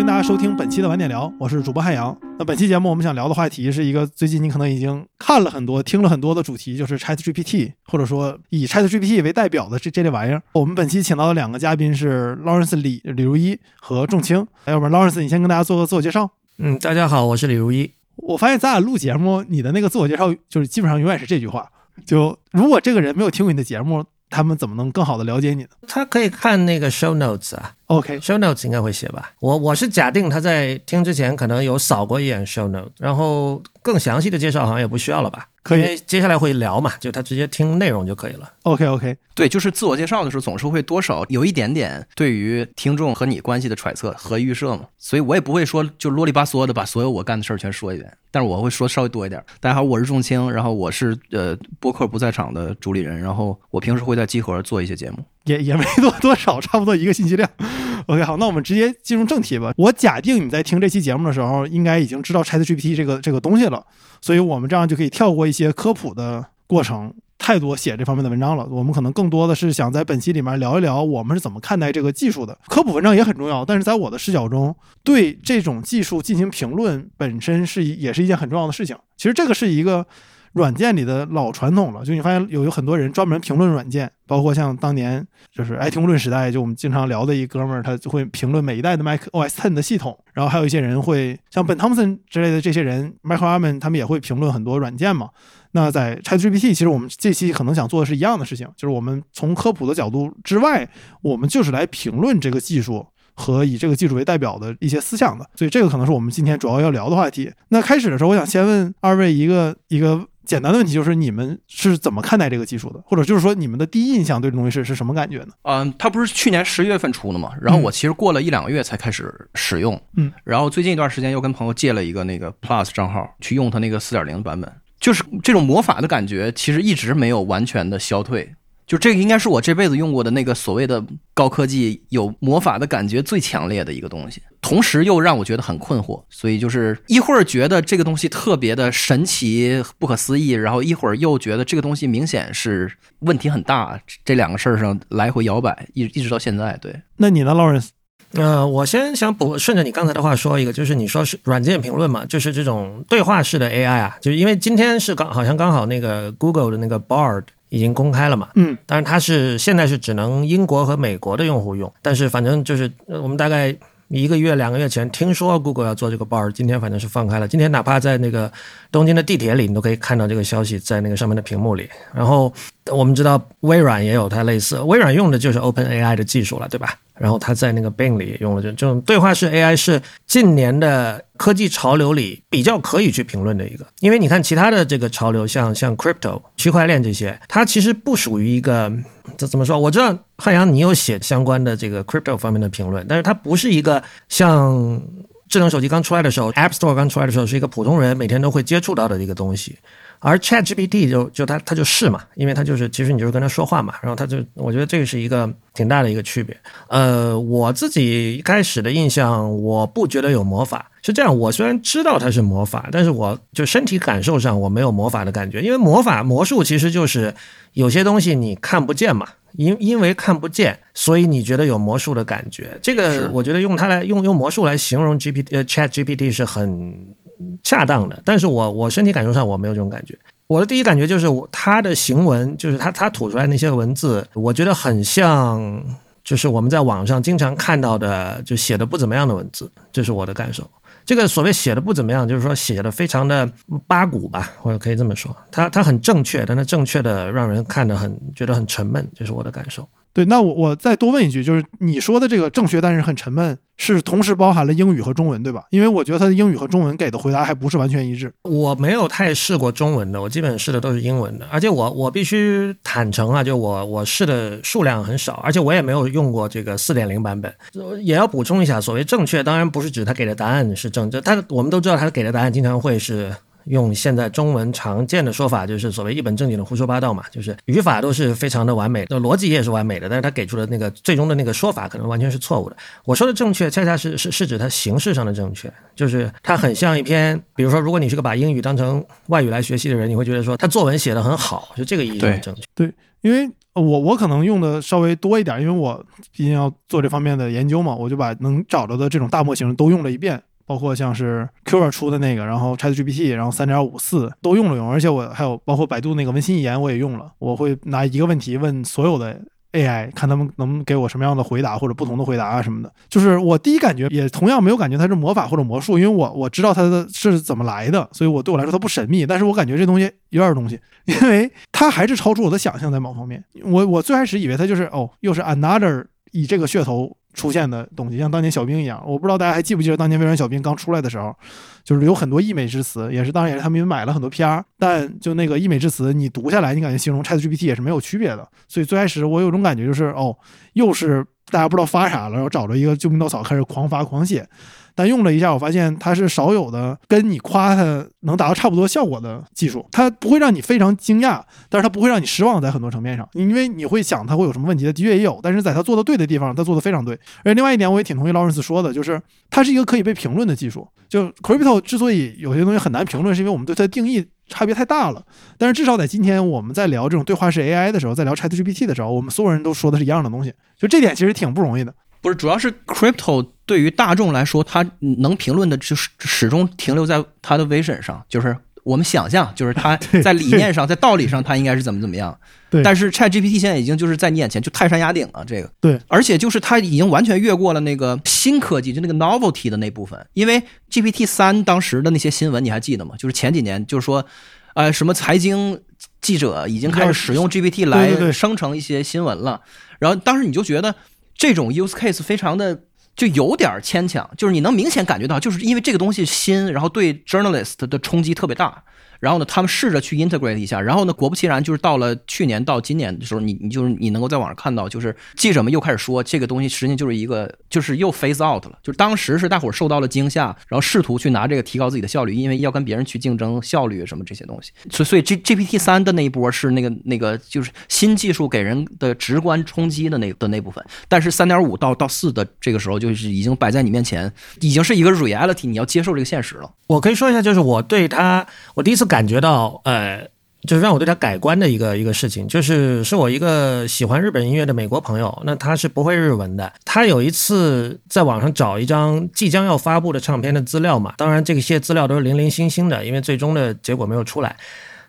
欢迎大家收听本期的晚点聊，我是主播汉阳。那本期节目我们想聊的话题是一个最近你可能已经看了很多、听了很多的主题，就是 Chat GPT，或者说以 Chat GPT 为代表的这这类玩意儿。我们本期请到的两个嘉宾是 Lawrence 李李如一和仲青。要不然 Lawrence 你先跟大家做个自我介绍。嗯，大家好，我是李如一。我发现咱俩录节目，你的那个自我介绍就是基本上永远是这句话。就如果这个人没有听过你的节目，他们怎么能更好的了解你呢？他可以看那个 show notes 啊 OK，，show notes 应该会写吧。我我是假定他在听之前可能有扫过一眼 show notes，然后更详细的介绍好像也不需要了吧？可以因为接下来会聊嘛，就他直接听内容就可以了。OK OK，对，就是自我介绍的时候，总是会多少有一点点对于听众和你关系的揣测和预设嘛，所以我也不会说就啰里吧嗦的把所有我干的事儿全说一遍，但是我会说稍微多一点。大家好，我是仲青，然后我是呃播客不在场的主理人，然后我平时会在集合做一些节目。也也没多多少，差不多一个信息量。OK，好，那我们直接进入正题吧。我假定你在听这期节目的时候，应该已经知道 ChatGPT 这个这个东西了，所以我们这样就可以跳过一些科普的过程。太多写这方面的文章了，我们可能更多的是想在本期里面聊一聊我们是怎么看待这个技术的。科普文章也很重要，但是在我的视角中，对这种技术进行评论本身是也是一件很重要的事情。其实这个是一个软件里的老传统了，就你发现有有很多人专门评论软件，包括像当年就是爱听论时代，就我们经常聊的一哥们儿，他就会评论每一代的 Mac OS Ten 的系统，然后还有一些人会像本汤姆森之类的这些人，Michael Arman 他们也会评论很多软件嘛。那在 ChatGPT，其实我们这期可能想做的是一样的事情，就是我们从科普的角度之外，我们就是来评论这个技术。和以这个技术为代表的一些思想的，所以这个可能是我们今天主要要聊的话题。那开始的时候，我想先问二位一个一个简单的问题，就是你们是怎么看待这个技术的，或者就是说你们的第一印象对这东西是是什么感觉呢？嗯，它不是去年十月份出的嘛，然后我其实过了一两个月才开始使用，嗯，然后最近一段时间又跟朋友借了一个那个 Plus 账号去用它那个四点零版本，就是这种魔法的感觉，其实一直没有完全的消退。就这个应该是我这辈子用过的那个所谓的高科技有魔法的感觉最强烈的一个东西，同时又让我觉得很困惑，所以就是一会儿觉得这个东西特别的神奇、不可思议，然后一会儿又觉得这个东西明显是问题很大，这两个事儿上来回摇摆，一一直到现在。对，那你呢，Lawrence？呃，我先想补顺着你刚才的话说一个，就是你说是软件评论嘛，就是这种对话式的 AI 啊，就是因为今天是刚好像刚好那个 Google 的那个 Bard 已经公开了嘛，嗯，但是它是现在是只能英国和美国的用户用，但是反正就是呃我们大概一个月两个月前听说 Google 要做这个 Bard，今天反正是放开了，今天哪怕在那个东京的地铁里，你都可以看到这个消息在那个上面的屏幕里，然后我们知道微软也有它类似，微软用的就是 OpenAI 的技术了，对吧？然后他在那个 Bing 里也用了这这种对话式 AI 是近年的科技潮流里比较可以去评论的一个，因为你看其他的这个潮流，像像 crypto 区块链这些，它其实不属于一个这怎么说？我知道汉阳你有写相关的这个 crypto 方面的评论，但是它不是一个像智能手机刚出来的时候，App Store 刚出来的时候是一个普通人每天都会接触到的一个东西。而 Chat GPT 就就它它就是嘛，因为它就是其实你就是跟它说话嘛，然后它就我觉得这个是一个挺大的一个区别。呃，我自己一开始的印象，我不觉得有魔法。是这样，我虽然知道它是魔法，但是我就身体感受上我没有魔法的感觉，因为魔法魔术其实就是有些东西你看不见嘛，因因为看不见，所以你觉得有魔术的感觉。这个我觉得用它来用用魔术来形容 GPT 呃 Chat GPT 是很恰当的，但是我我身体感受上我没有这种感觉。我的第一感觉就是他的行文，就是他他吐出来那些文字，我觉得很像，就是我们在网上经常看到的，就写的不怎么样的文字，这是我的感受。这个所谓写的不怎么样，就是说写的非常的八股吧，或者可以这么说，他他很正确，但他正确的让人看得很觉得很沉闷，这是我的感受。对，那我我再多问一句，就是你说的这个正确，但是很沉闷，是同时包含了英语和中文，对吧？因为我觉得他的英语和中文给的回答还不是完全一致。我没有太试过中文的，我基本试的都是英文的，而且我我必须坦诚啊，就我我试的数量很少，而且我也没有用过这个四点零版本。也要补充一下，所谓正确，当然不是指他给的答案是正确，他我们都知道他给的答案经常会是。用现在中文常见的说法，就是所谓一本正经的胡说八道嘛，就是语法都是非常的完美的，逻辑也是完美的，但是他给出的那个最终的那个说法可能完全是错误的。我说的正确，恰恰是是是指它形式上的正确，就是它很像一篇，比如说，如果你是个把英语当成外语来学习的人，你会觉得说他作文写得很好，就这个意义正确。对，因为我我可能用的稍微多一点，因为我毕竟要做这方面的研究嘛，我就把能找着的这种大模型都用了一遍。包括像是 Q 出的那个，然后 ChatGPT，然后三点五四都用了用，而且我还有包括百度那个文心一言我也用了。我会拿一个问题问所有的 AI，看他们能给我什么样的回答或者不同的回答啊什么的。就是我第一感觉也同样没有感觉它是魔法或者魔术，因为我我知道它的是怎么来的，所以我对我来说它不神秘。但是我感觉这东西有点东西，因为它还是超出我的想象，在某方面。我我最开始以为它就是哦，又是 another 以这个噱头。出现的东西，像当年小兵一样，我不知道大家还记不记得当年微软小兵刚出来的时候，就是有很多溢美之词，也是当然也是他们也买了很多 PR，但就那个溢美之词，你读下来，你感觉形容 ChatGPT 也是没有区别的。所以最开始我有种感觉就是，哦，又是大家不知道发啥了，然后找着一个救命稻草开始狂发狂写。但用了一下，我发现它是少有的跟你夸它能达到差不多效果的技术。它不会让你非常惊讶，但是它不会让你失望，在很多层面上，因为你会想它会有什么问题，的确也有。但是在它做的对的地方，它做的非常对。而另外一点，我也挺同意劳伦斯说的，就是它是一个可以被评论的技术。就 Crypto 之所以有些东西很难评论，是因为我们对它的定义差别太大了。但是至少在今天我们在聊这种对话式 AI 的时候，在聊 ChatGPT 的时候，我们所有人都说的是一样的东西。就这点其实挺不容易的。不是，主要是 crypto 对于大众来说，他能评论的就是始终停留在他的 vision 上，就是我们想象，就是它 在理念上，在道理上，他应该是怎么怎么样。对。但是 ChatGPT 现在已经就是在你眼前就泰山压顶了，这个。对。而且就是它已经完全越过了那个新科技，就那个 novelty 的那部分。因为 GPT 三当时的那些新闻你还记得吗？就是前几年就是说，呃，什么财经记者已经开始使用 GPT 来生成一些新闻了。然后当时你就觉得。这种 use case 非常的就有点牵强，就是你能明显感觉到，就是因为这个东西新，然后对 journalist 的冲击特别大。然后呢，他们试着去 integrate 一下，然后呢，果不其然，就是到了去年到今年的时候，你你就是你能够在网上看到，就是记者们又开始说这个东西实际上就是一个，就是又 phase out 了，就是当时是大伙儿受到了惊吓，然后试图去拿这个提高自己的效率，因为要跟别人去竞争效率什么这些东西。所所以 G GPT 三的那一波是那个那个就是新技术给人的直观冲击的那的那部分，但是三点五到到四的这个时候就是已经摆在你面前，已经是一个 reality，你要接受这个现实了。我可以说一下，就是我对他，我第一次。感觉到，呃，就是让我对他改观的一个一个事情，就是是我一个喜欢日本音乐的美国朋友，那他是不会日文的，他有一次在网上找一张即将要发布的唱片的资料嘛，当然这些资料都是零零星星的，因为最终的结果没有出来，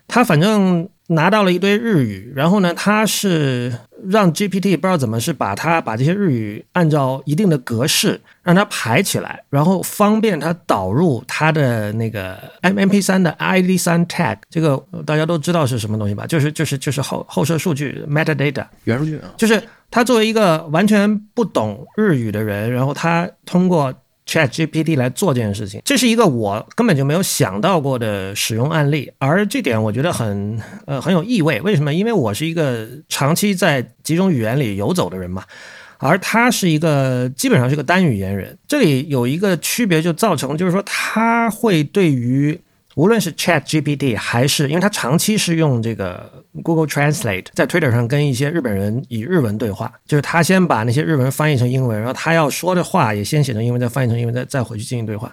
他反正。拿到了一堆日语，然后呢，他是让 GPT 不知道怎么是把它把这些日语按照一定的格式让它排起来，然后方便它导入它的那个 M M P 三的 I D 三 tag，这个大家都知道是什么东西吧？就是就是就是后后设数据 metadata 原数据啊，就是他作为一个完全不懂日语的人，然后他通过。Chat GPT 来做这件事情，这是一个我根本就没有想到过的使用案例，而这点我觉得很呃很有意味。为什么？因为我是一个长期在几种语言里游走的人嘛，而他是一个基本上是个单语言人。这里有一个区别，就造成就是说他会对于。无论是 Chat GPT 还是，因为他长期是用这个 Google Translate 在 Twitter 上跟一些日本人以日文对话，就是他先把那些日文翻译成英文，然后他要说的话也先写成英文，再翻译成英文，再再回去进行对话。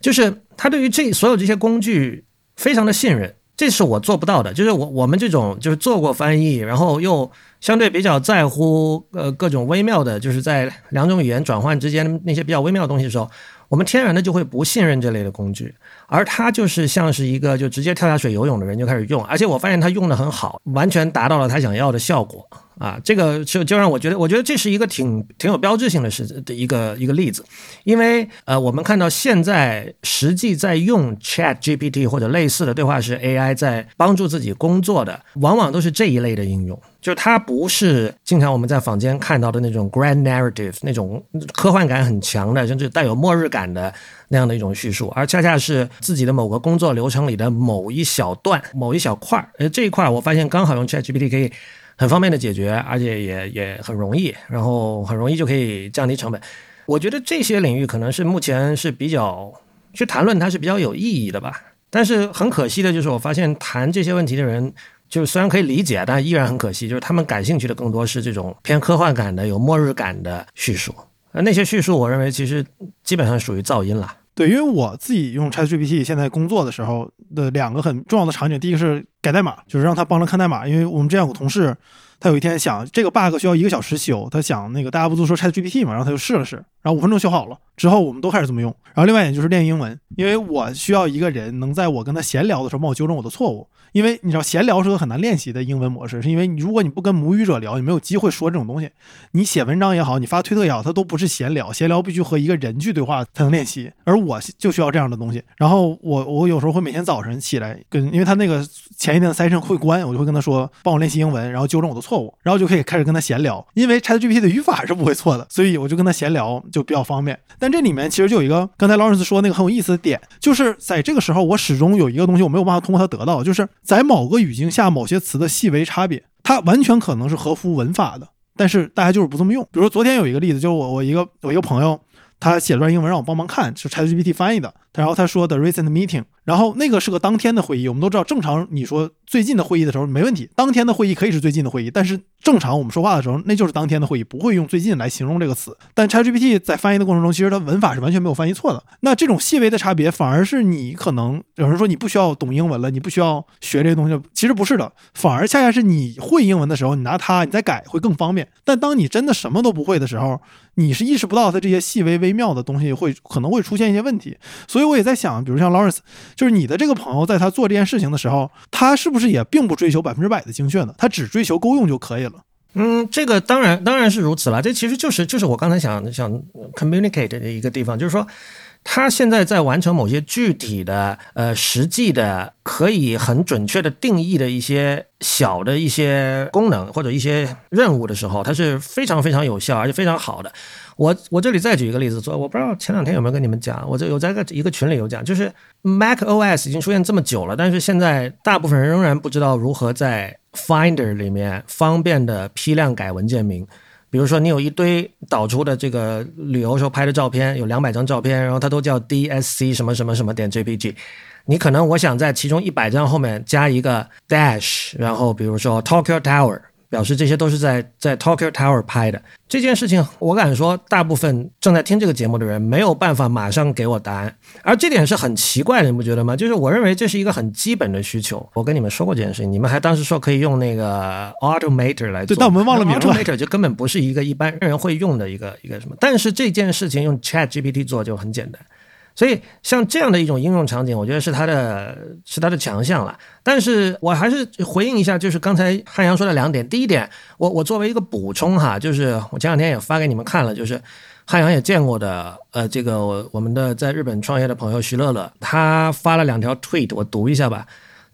就是他对于这所有这些工具非常的信任，这是我做不到的。就是我我们这种就是做过翻译，然后又相对比较在乎呃各种微妙的，就是在两种语言转换之间那些比较微妙的东西的时候，我们天然的就会不信任这类的工具。而他就是像是一个就直接跳下水游泳的人就开始用，而且我发现他用的很好，完全达到了他想要的效果啊！这个就就让我觉得，我觉得这是一个挺挺有标志性的事的一个一个例子，因为呃，我们看到现在实际在用 Chat GPT 或者类似的对话式 AI 在帮助自己工作的，往往都是这一类的应用。就它不是经常我们在坊间看到的那种 grand narrative 那种科幻感很强的，甚至带有末日感的那样的一种叙述，而恰恰是自己的某个工作流程里的某一小段、某一小块儿。呃，这一块儿我发现刚好用 ChatGPT 可以很方便的解决，而且也也很容易，然后很容易就可以降低成本。我觉得这些领域可能是目前是比较去谈论它是比较有意义的吧。但是很可惜的就是，我发现谈这些问题的人。就是虽然可以理解，但依然很可惜。就是他们感兴趣的更多是这种偏科幻感的、有末日感的叙述。而那些叙述，我认为其实基本上属于噪音了。对，因为我自己用 ChatGPT 现在工作的时候的两个很重要的场景，第一个是改代码，就是让他帮着看代码。因为我们这样有个同事，他有一天想这个 bug 需要一个小时修，他想那个大家不都说 Chat GPT 嘛，然后他就试了试，然后五分钟修好了。之后我们都开始这么用。然后另外一点就是练英文，因为我需要一个人能在我跟他闲聊的时候帮我纠正我的错误。因为你知道闲聊是个很难练习的英文模式，是因为你如果你不跟母语者聊，你没有机会说这种东西。你写文章也好，你发推特也好，它都不是闲聊，闲聊必须和一个人去对话才能练习。而我就需要这样的东西。然后我我有时候会每天早晨起来跟，因为他那个前一天的 session 会关，我就会跟他说帮我练习英文，然后纠正我的错误，然后就可以开始跟他闲聊。因为 ChatGPT 的语法是不会错的，所以我就跟他闲聊就比较方便。但这里面其实就有一个刚才劳伦斯说那个很有意思的点，就是在这个时候我始终有一个东西我没有办法通过它得到，就是在某个语境下某些词的细微差别，它完全可能是合乎文法的，但是大家就是不这么用。比如说昨天有一个例子，就是我我一个我一个朋友，他写了段英文让我帮忙看，是 ChatGPT 翻译的，然后他说 The recent meeting。然后那个是个当天的会议，我们都知道，正常你说最近的会议的时候没问题，当天的会议可以是最近的会议，但是正常我们说话的时候，那就是当天的会议，不会用最近来形容这个词。但 ChatGPT 在翻译的过程中，其实它文法是完全没有翻译错的。那这种细微的差别，反而是你可能有人说你不需要懂英文了，你不需要学这些东西，其实不是的，反而恰恰是你会英文的时候，你拿它你再改会更方便。但当你真的什么都不会的时候，你是意识不到它这些细微微妙的东西会可能会出现一些问题。所以我也在想，比如像 Lawrence。就是你的这个朋友，在他做这件事情的时候，他是不是也并不追求百分之百的精确呢？他只追求够用就可以了。嗯，这个当然当然是如此了。这其实就是就是我刚才想想 communicate 的一个地方，就是说。他现在在完成某些具体的、呃实际的、可以很准确的定义的一些小的一些功能或者一些任务的时候，它是非常非常有效而且非常好的。我我这里再举一个例子，说我不知道前两天有没有跟你们讲，我这有在个一个群里有讲，就是 Mac OS 已经出现这么久了，但是现在大部分人仍然不知道如何在 Finder 里面方便的批量改文件名。比如说，你有一堆导出的这个旅游时候拍的照片，有两百张照片，然后它都叫 DSC 什么什么什么点 JPG，你可能我想在其中一百张后面加一个 dash，然后比如说 Tokyo Tower。表示这些都是在在 Tokyo Tower 拍的这件事情，我敢说，大部分正在听这个节目的人没有办法马上给我答案，而这点是很奇怪的，你不觉得吗？就是我认为这是一个很基本的需求。我跟你们说过这件事情，你们还当时说可以用那个 Automator 来做，对，但我们忘了。Automator 就根本不是一个一般人会用的一个一个什么，但是这件事情用 Chat GPT 做就很简单。所以，像这样的一种应用场景，我觉得是它的，是它的强项了。但是我还是回应一下，就是刚才汉阳说的两点。第一点，我我作为一个补充哈，就是我前两天也发给你们看了，就是汉阳也见过的，呃，这个我我们的在日本创业的朋友徐乐乐，他发了两条 tweet，我读一下吧。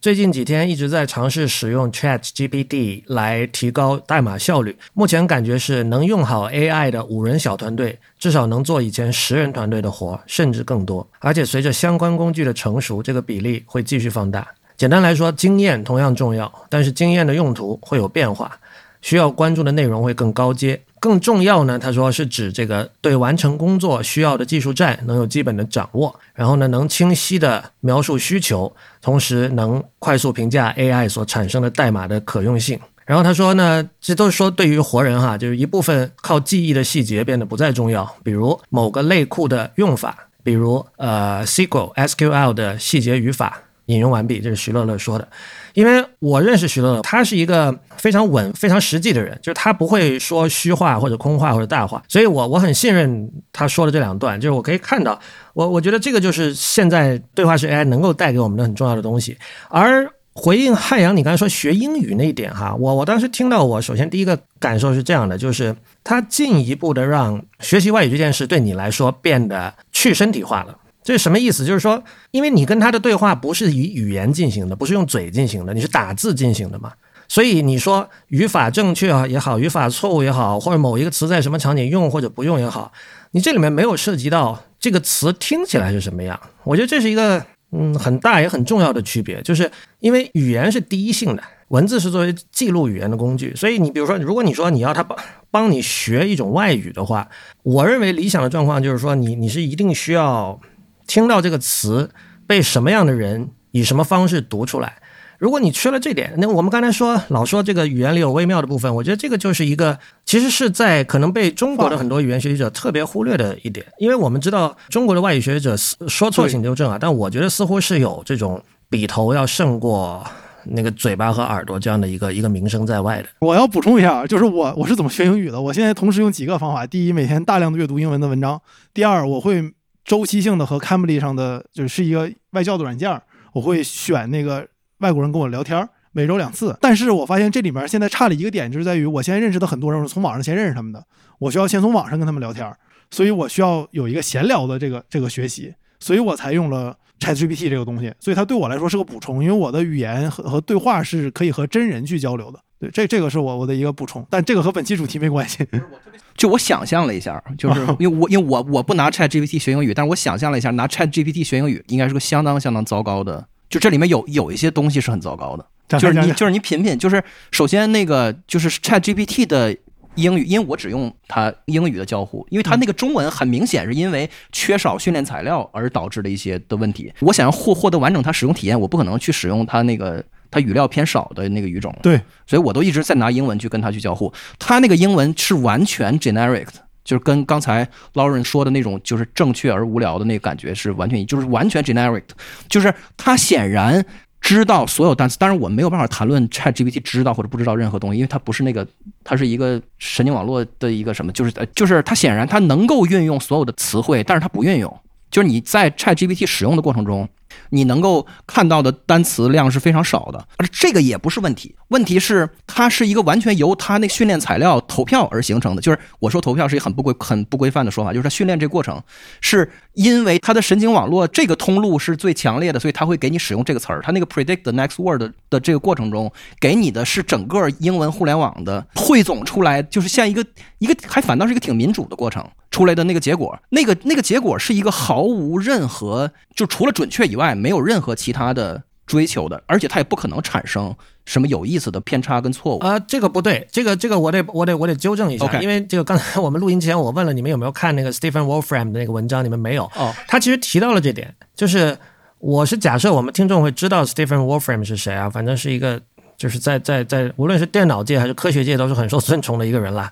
最近几天一直在尝试使用 Chat GPT 来提高代码效率。目前感觉是能用好 AI 的五人小团队，至少能做以前十人团队的活，甚至更多。而且随着相关工具的成熟，这个比例会继续放大。简单来说，经验同样重要，但是经验的用途会有变化。需要关注的内容会更高阶，更重要呢？他说是指这个对完成工作需要的技术栈能有基本的掌握，然后呢能清晰的描述需求，同时能快速评价 AI 所产生的代码的可用性。然后他说呢，这都是说对于活人哈，就是一部分靠记忆的细节变得不再重要，比如某个类库的用法，比如呃 SQL SQL 的细节语法。引用完毕，这是徐乐乐说的。因为我认识徐乐乐，他是一个非常稳、非常实际的人，就是他不会说虚话或者空话或者大话，所以我我很信任他说的这两段。就是我可以看到，我我觉得这个就是现在对话式 AI 能够带给我们的很重要的东西。而回应汉阳，你刚才说学英语那一点哈，我我当时听到，我首先第一个感受是这样的，就是他进一步的让学习外语这件事对你来说变得去身体化了。这是什么意思？就是说，因为你跟他的对话不是以语言进行的，不是用嘴进行的，你是打字进行的嘛？所以你说语法正确啊也好，语法错误也好，或者某一个词在什么场景用或者不用也好，你这里面没有涉及到这个词听起来是什么样。我觉得这是一个嗯很大也很重要的区别，就是因为语言是第一性的，文字是作为记录语言的工具，所以你比如说，如果你说你要他帮帮你学一种外语的话，我认为理想的状况就是说，你你是一定需要。听到这个词被什么样的人以什么方式读出来？如果你缺了这点，那我们刚才说老说这个语言里有微妙的部分，我觉得这个就是一个其实是在可能被中国的很多语言学习者特别忽略的一点，因为我们知道中国的外语学习者说错请纠正啊，但我觉得似乎是有这种笔头要胜过那个嘴巴和耳朵这样的一个一个名声在外的。我要补充一下，就是我我是怎么学英语的？我现在同时用几个方法：第一，每天大量的阅读英文的文章；第二，我会周期性的和 Cambly 上的就是一个外教的软件，我会选那个外国人跟我聊天，每周两次。但是我发现这里面现在差了一个点，就是在于我现在认识的很多人，我是从网上先认识他们的，我需要先从网上跟他们聊天，所以我需要有一个闲聊的这个这个学习，所以我才用了 ChatGPT 这个东西，所以它对我来说是个补充，因为我的语言和和对话是可以和真人去交流的。对，这这个是我我的一个补充，但这个和本期主题没关系。就我想象了一下，就是 因为我因为我我不拿 Chat GPT 学英语，但是我想象了一下，拿 Chat GPT 学英语应该是个相当相当糟糕的，就这里面有有一些东西是很糟糕的，就是你就是你品品，就是首先那个就是 Chat GPT 的英语，因为我只用它英语的交互，因为它那个中文很明显是因为缺少训练材料而导致的一些的问题。我想要获获得完整它使用体验，我不可能去使用它那个。它语料偏少的那个语种，对，所以我都一直在拿英文去跟它去交互。它那个英文是完全 generic，就是跟刚才 Lauren 说的那种就是正确而无聊的那个感觉是完全，就是完全 generic，就是它显然知道所有单词。当然我没有办法谈论 ChatGPT 知道或者不知道任何东西，因为它不是那个，它是一个神经网络的一个什么，就是呃，就是它显然它能够运用所有的词汇，但是它不运用。就是你在 ChatGPT 使用的过程中。你能够看到的单词量是非常少的，而这个也不是问题。问题是它是一个完全由它那训练材料投票而形成的。就是我说投票是一个很不规、很不规范的说法，就是它训练这过程是因为它的神经网络这个通路是最强烈的，所以它会给你使用这个词儿。它那个 predict the next word 的这个过程中，给你的是整个英文互联网的汇总出来，就是像一个一个还反倒是一个挺民主的过程出来的那个结果。那个那个结果是一个毫无任何就除了准确以外。外没有任何其他的追求的，而且它也不可能产生什么有意思的偏差跟错误啊。这个不对，这个这个我得我得我得纠正一下，因为这个刚才我们录音前我问了你们有没有看那个 Stephen Wolfram 的那个文章，你们没有哦。他其实提到了这点，就是我是假设我们听众会知道 Stephen Wolfram 是谁啊，反正是一个就是在在在无论是电脑界还是科学界都是很受尊崇的一个人啦。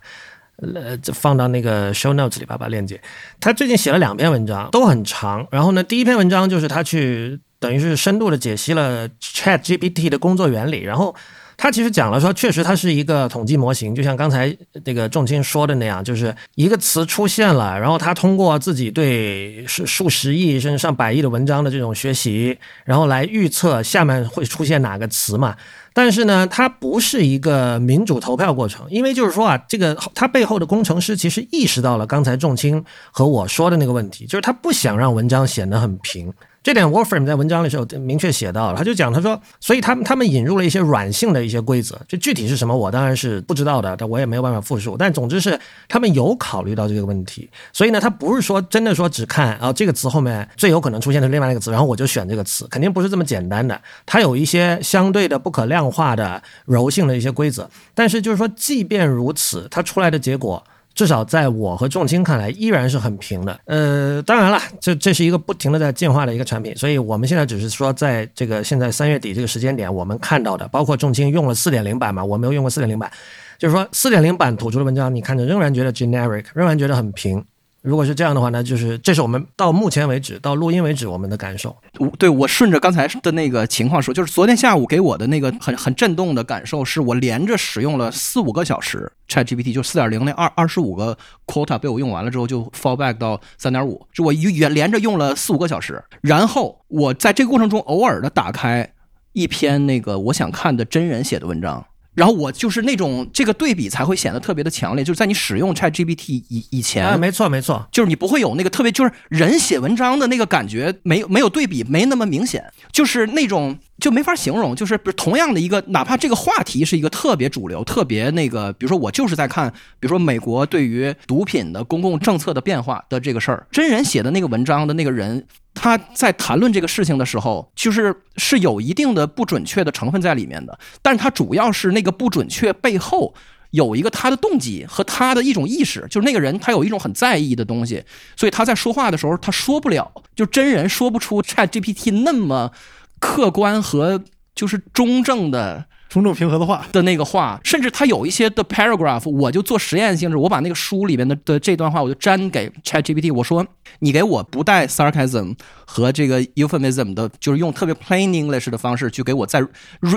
呃，放到那个 show notes 里吧，把链接。他最近写了两篇文章，都很长。然后呢，第一篇文章就是他去等于是深度的解析了 Chat GPT 的工作原理。然后他其实讲了说，确实它是一个统计模型，就像刚才那个仲卿说的那样，就是一个词出现了，然后他通过自己对数数十亿甚至上百亿的文章的这种学习，然后来预测下面会出现哪个词嘛。但是呢，它不是一个民主投票过程，因为就是说啊，这个它背后的工程师其实意识到了刚才仲卿和我说的那个问题，就是他不想让文章显得很平。这点 Wolfram 在文章里是有明确写到了，他就讲他说，所以他们他们引入了一些软性的一些规则，这具体是什么，我当然是不知道的，但我也没有办法复述。但总之是他们有考虑到这个问题，所以呢，他不是说真的说只看啊这个词后面最有可能出现的另外一个词，然后我就选这个词，肯定不是这么简单的。它有一些相对的不可量化的柔性的一些规则，但是就是说，即便如此，它出来的结果。至少在我和重卿看来，依然是很平的。呃，当然了，这这是一个不停的在进化的一个产品，所以我们现在只是说，在这个现在三月底这个时间点，我们看到的，包括重卿用了四点零版嘛，我没有用过四点零版，就是说四点零版吐出的文章，你看着仍然觉得 generic，仍然觉得很平。如果是这样的话呢，就是这是我们到目前为止到录音为止我们的感受。我对我顺着刚才的那个情况说，就是昨天下午给我的那个很很震动的感受，是我连着使用了四五个小时 ChatGPT，就四点零那二二十五个 quota 被我用完了之后，就 fall back 到三点五，就我一连连着用了四五个小时，然后我在这个过程中偶尔的打开一篇那个我想看的真人写的文章。然后我就是那种这个对比才会显得特别的强烈，就是在你使用 Chat GPT 以以前，哎，没错没错，就是你不会有那个特别就是人写文章的那个感觉，没有没有对比，没那么明显，就是那种就没法形容，就是比如同样的一个，哪怕这个话题是一个特别主流、特别那个，比如说我就是在看，比如说美国对于毒品的公共政策的变化的这个事儿，真人写的那个文章的那个人。他在谈论这个事情的时候，就是是有一定的不准确的成分在里面的，但是他主要是那个不准确背后有一个他的动机和他的一种意识，就是那个人他有一种很在意的东西，所以他在说话的时候他说不了，就真人说不出 Chat GPT 那么客观和就是中正的重整平和的话，的那个话，甚至它有一些的 paragraph，我就做实验性质，我把那个书里面的的这段话，我就粘给 ChatGPT，我说你给我不带 sarcasm 和这个 euphemism 的，就是用特别 plain English 的方式去给我再 re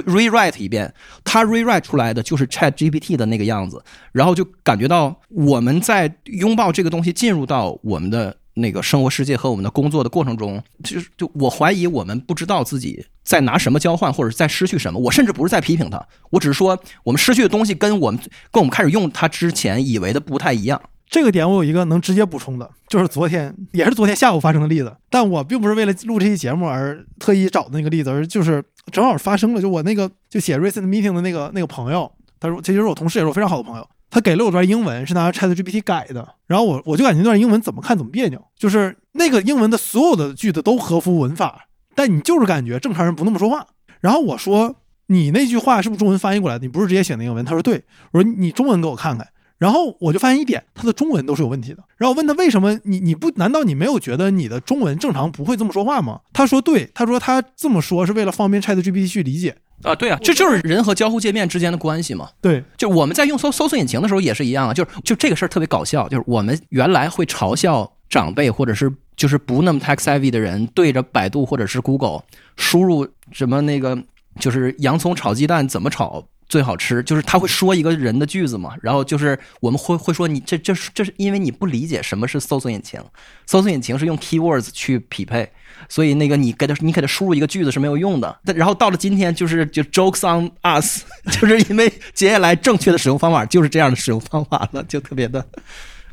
rewrite 一遍，它 rewrite 出来的就是 ChatGPT 的那个样子，然后就感觉到我们在拥抱这个东西进入到我们的。那个生活世界和我们的工作的过程中，就是就我怀疑我们不知道自己在拿什么交换，或者在失去什么。我甚至不是在批评他，我只是说我们失去的东西跟我们跟我们开始用它之前以为的不太一样。这个点我有一个能直接补充的，就是昨天也是昨天下午发生的例子，但我并不是为了录这期节目而特意找的那个例子，而就是正好发生了。就我那个就写 recent meeting 的那个那个朋友，他说这就是我同事，也是我非常好的朋友。他给了我段英文，是拿 ChatGPT 改的，然后我我就感觉那段英文怎么看怎么别扭，就是那个英文的所有的句子都合乎文法，但你就是感觉正常人不那么说话。然后我说你那句话是不是中文翻译过来的？你不是直接写的英文？他说对。我说你中文给我看看。然后我就发现一点，他的中文都是有问题的。然后我问他为什么你你不难道你没有觉得你的中文正常不会这么说话吗？他说对，他说他这么说是为了方便 ChatGPT 去理解。啊，对啊，这就是人和交互界面之间的关系嘛。对，就我们在用搜搜索引擎的时候也是一样啊。就是就这个事儿特别搞笑，就是我们原来会嘲笑长辈或者是就是不那么 tech savvy 的人对着百度或者是 Google 输入什么那个就是洋葱炒鸡蛋怎么炒最好吃，就是他会说一个人的句子嘛。然后就是我们会会说你这这是这是因为你不理解什么是搜索引擎，搜索引擎是用 keywords 去匹配。所以那个你给他你给他输入一个句子是没有用的。然后到了今天就是就 jokes on us，就是因为接下来正确的使用方法就是这样的使用方法了，就特别的，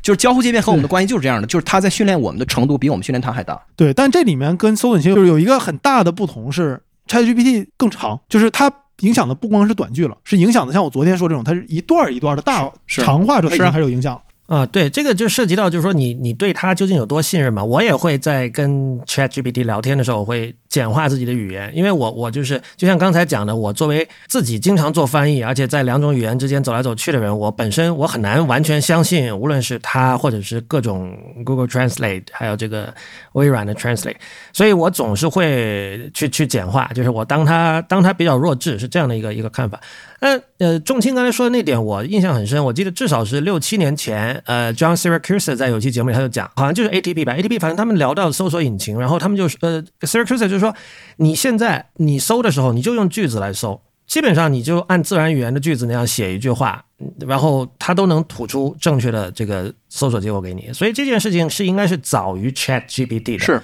就是交互界面和我们的关系就是这样的，就是他在训练我们的程度比我们训练他还大。对，但这里面跟搜索引擎就是有一个很大的不同是，ChatGPT 更长，就是它影响的不光是短剧了，是影响的像我昨天说这种，它是一段一段的大长话，这实际上还是有影响。啊，对，这个就涉及到，就是说你你对它究竟有多信任嘛？我也会在跟 ChatGPT 聊天的时候，我会简化自己的语言，因为我我就是就像刚才讲的，我作为自己经常做翻译，而且在两种语言之间走来走去的人，我本身我很难完全相信，无论是它或者是各种 Google Translate，还有这个微软的 Translate，所以我总是会去去简化，就是我当它当它比较弱智，是这样的一个一个看法。那呃，仲青刚才说的那点，我印象很深。我记得至少是六七年前，呃，John Siracusa 在有期节目里他就讲，好像就是 ATP 吧，ATP 反正他们聊到搜索引擎，然后他们就呃，Siracusa 就是说，你现在你搜的时候，你就用句子来搜，基本上你就按自然语言的句子那样写一句话，然后它都能吐出正确的这个搜索结果给你。所以这件事情是应该是早于 Chat GPT 的。是。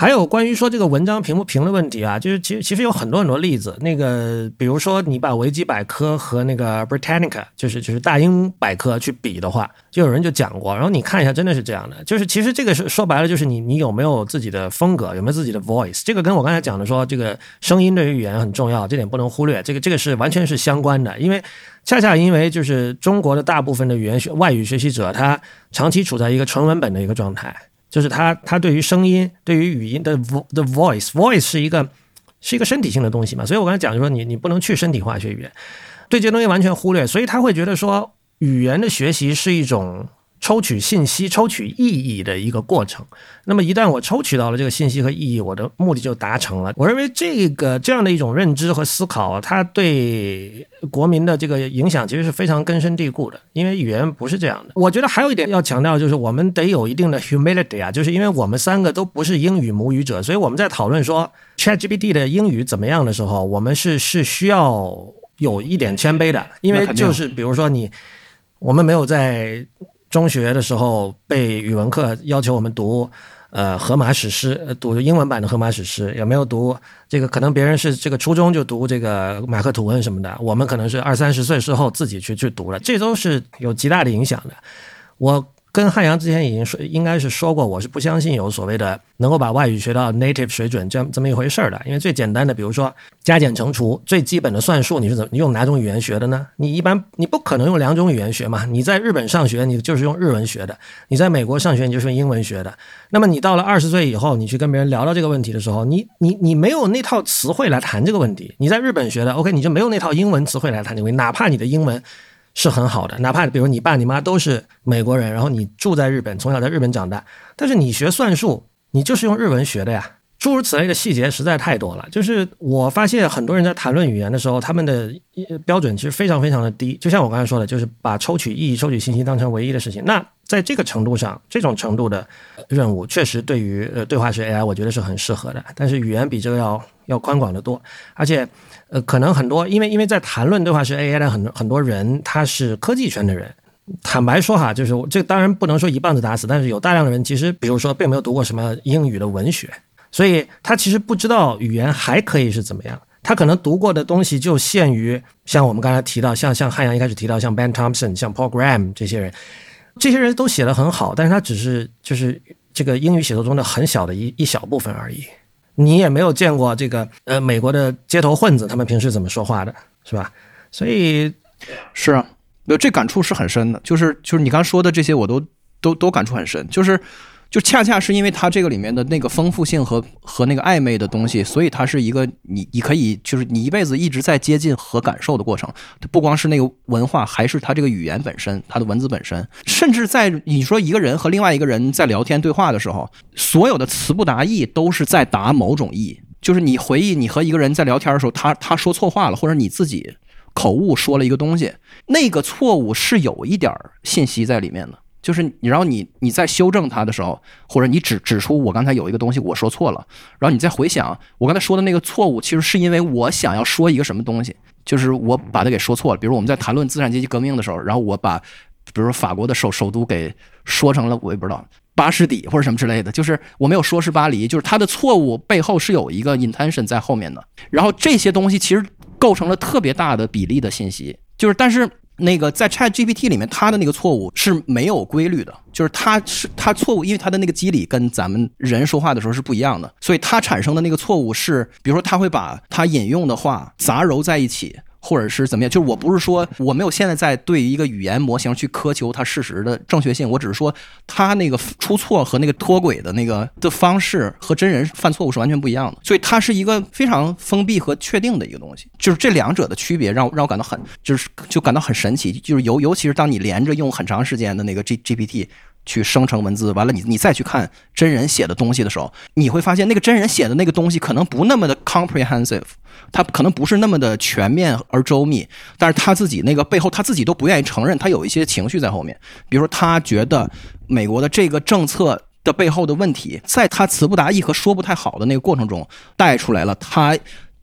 还有关于说这个文章评不评的问题啊，就是其实其实有很多很多例子。那个比如说你把维基百科和那个 Britannica，就是就是大英百科去比的话，就有人就讲过。然后你看一下，真的是这样的。就是其实这个是说白了，就是你你有没有自己的风格，有没有自己的 voice。这个跟我刚才讲的说这个声音对于语言很重要，这点不能忽略。这个这个是完全是相关的，因为恰恰因为就是中国的大部分的语言学外语学习者，他长期处在一个纯文本的一个状态。就是他，他对于声音，对于语音的 the voice，voice 是一个是一个身体性的东西嘛，所以我刚才讲就说你你不能去身体化学语言，对这些东西完全忽略，所以他会觉得说语言的学习是一种。抽取信息、抽取意义的一个过程。那么，一旦我抽取到了这个信息和意义，我的目的就达成了。我认为这个这样的一种认知和思考，它对国民的这个影响其实是非常根深蒂固的。因为语言不是这样的。我觉得还有一点要强调，就是我们得有一定的 humility 啊，就是因为我们三个都不是英语母语者，所以我们在讨论说 ChatGPT 的英语怎么样的时候，我们是是需要有一点谦卑的，因为就是比如说你，我们没有在。中学的时候背语文课要求我们读，呃，《荷马史诗》，读英文版的《荷马史诗》，也没有读这个？可能别人是这个初中就读这个马克吐温什么的，我们可能是二三十岁之后自己去去读了，这都是有极大的影响的。我。跟汉阳之前已经说，应该是说过，我是不相信有所谓的能够把外语学到 native 水准这这么一回事儿的。因为最简单的，比如说加减乘除，最基本的算术，你是怎么你用哪种语言学的呢？你一般你不可能用两种语言学嘛？你在日本上学，你就是用日文学的；你在美国上学，你就是用英文学的。那么你到了二十岁以后，你去跟别人聊到这个问题的时候，你你你没有那套词汇来谈这个问题。你在日本学的，OK，你就没有那套英文词汇来谈这个问题，哪怕你的英文。是很好的，哪怕比如你爸你妈都是美国人，然后你住在日本，从小在日本长大，但是你学算术，你就是用日文学的呀。诸如此类的细节实在太多了。就是我发现很多人在谈论语言的时候，他们的标准其实非常非常的低。就像我刚才说的，就是把抽取意义、抽取信息当成唯一的事情。那在这个程度上，这种程度的任务，确实对于呃对话式 AI，我觉得是很适合的。但是语言比这个要要宽广的多，而且呃，可能很多因为因为在谈论对话是 AI 的很多很多人，他是科技圈的人。坦白说哈，就是这当然不能说一棒子打死，但是有大量的人其实，比如说并没有读过什么英语的文学，所以他其实不知道语言还可以是怎么样。他可能读过的东西就限于像我们刚才提到，像像汉阳一开始提到，像 Ben Thompson、像 Paul Graham 这些人，这些人都写的很好，但是他只是就是这个英语写作中的很小的一一小部分而已。你也没有见过这个呃美国的街头混子他们平时怎么说话的，是吧？所以是啊。这感触是很深的，就是就是你刚说的这些，我都都都感触很深，就是就恰恰是因为它这个里面的那个丰富性和和那个暧昧的东西，所以它是一个你你可以就是你一辈子一直在接近和感受的过程。不光是那个文化，还是它这个语言本身，它的文字本身，甚至在你说一个人和另外一个人在聊天对话的时候，所有的词不达意都是在达某种意。就是你回忆你和一个人在聊天的时候，他他说错话了，或者你自己。口误说了一个东西，那个错误是有一点信息在里面的，就是你，然后你你在修正它的时候，或者你指指出我刚才有一个东西我说错了，然后你再回想我刚才说的那个错误，其实是因为我想要说一个什么东西，就是我把它给说错了。比如我们在谈论资产阶级革命的时候，然后我把比如说法国的首首都给说成了我也不知道巴士底或者什么之类的，就是我没有说是巴黎，就是它的错误背后是有一个 intention 在后面的。然后这些东西其实。构成了特别大的比例的信息，就是但是那个在 Chat GPT 里面，它的那个错误是没有规律的，就是它是它错误，因为它的那个机理跟咱们人说话的时候是不一样的，所以它产生的那个错误是，比如说它会把它引用的话杂糅在一起。或者是怎么样？就是我不是说我没有现在在对一个语言模型去苛求它事实的正确性，我只是说它那个出错和那个脱轨的那个的方式和真人犯错误是完全不一样的，所以它是一个非常封闭和确定的一个东西。就是这两者的区别让让我感到很就是就感到很神奇。就是尤尤其是当你连着用很长时间的那个 G GPT 去生成文字，完了你你再去看真人写的东西的时候，你会发现那个真人写的那个东西可能不那么的 comprehensive。他可能不是那么的全面而周密，但是他自己那个背后，他自己都不愿意承认，他有一些情绪在后面。比如说，他觉得美国的这个政策的背后的问题，在他词不达意和说不太好的那个过程中带出来了。他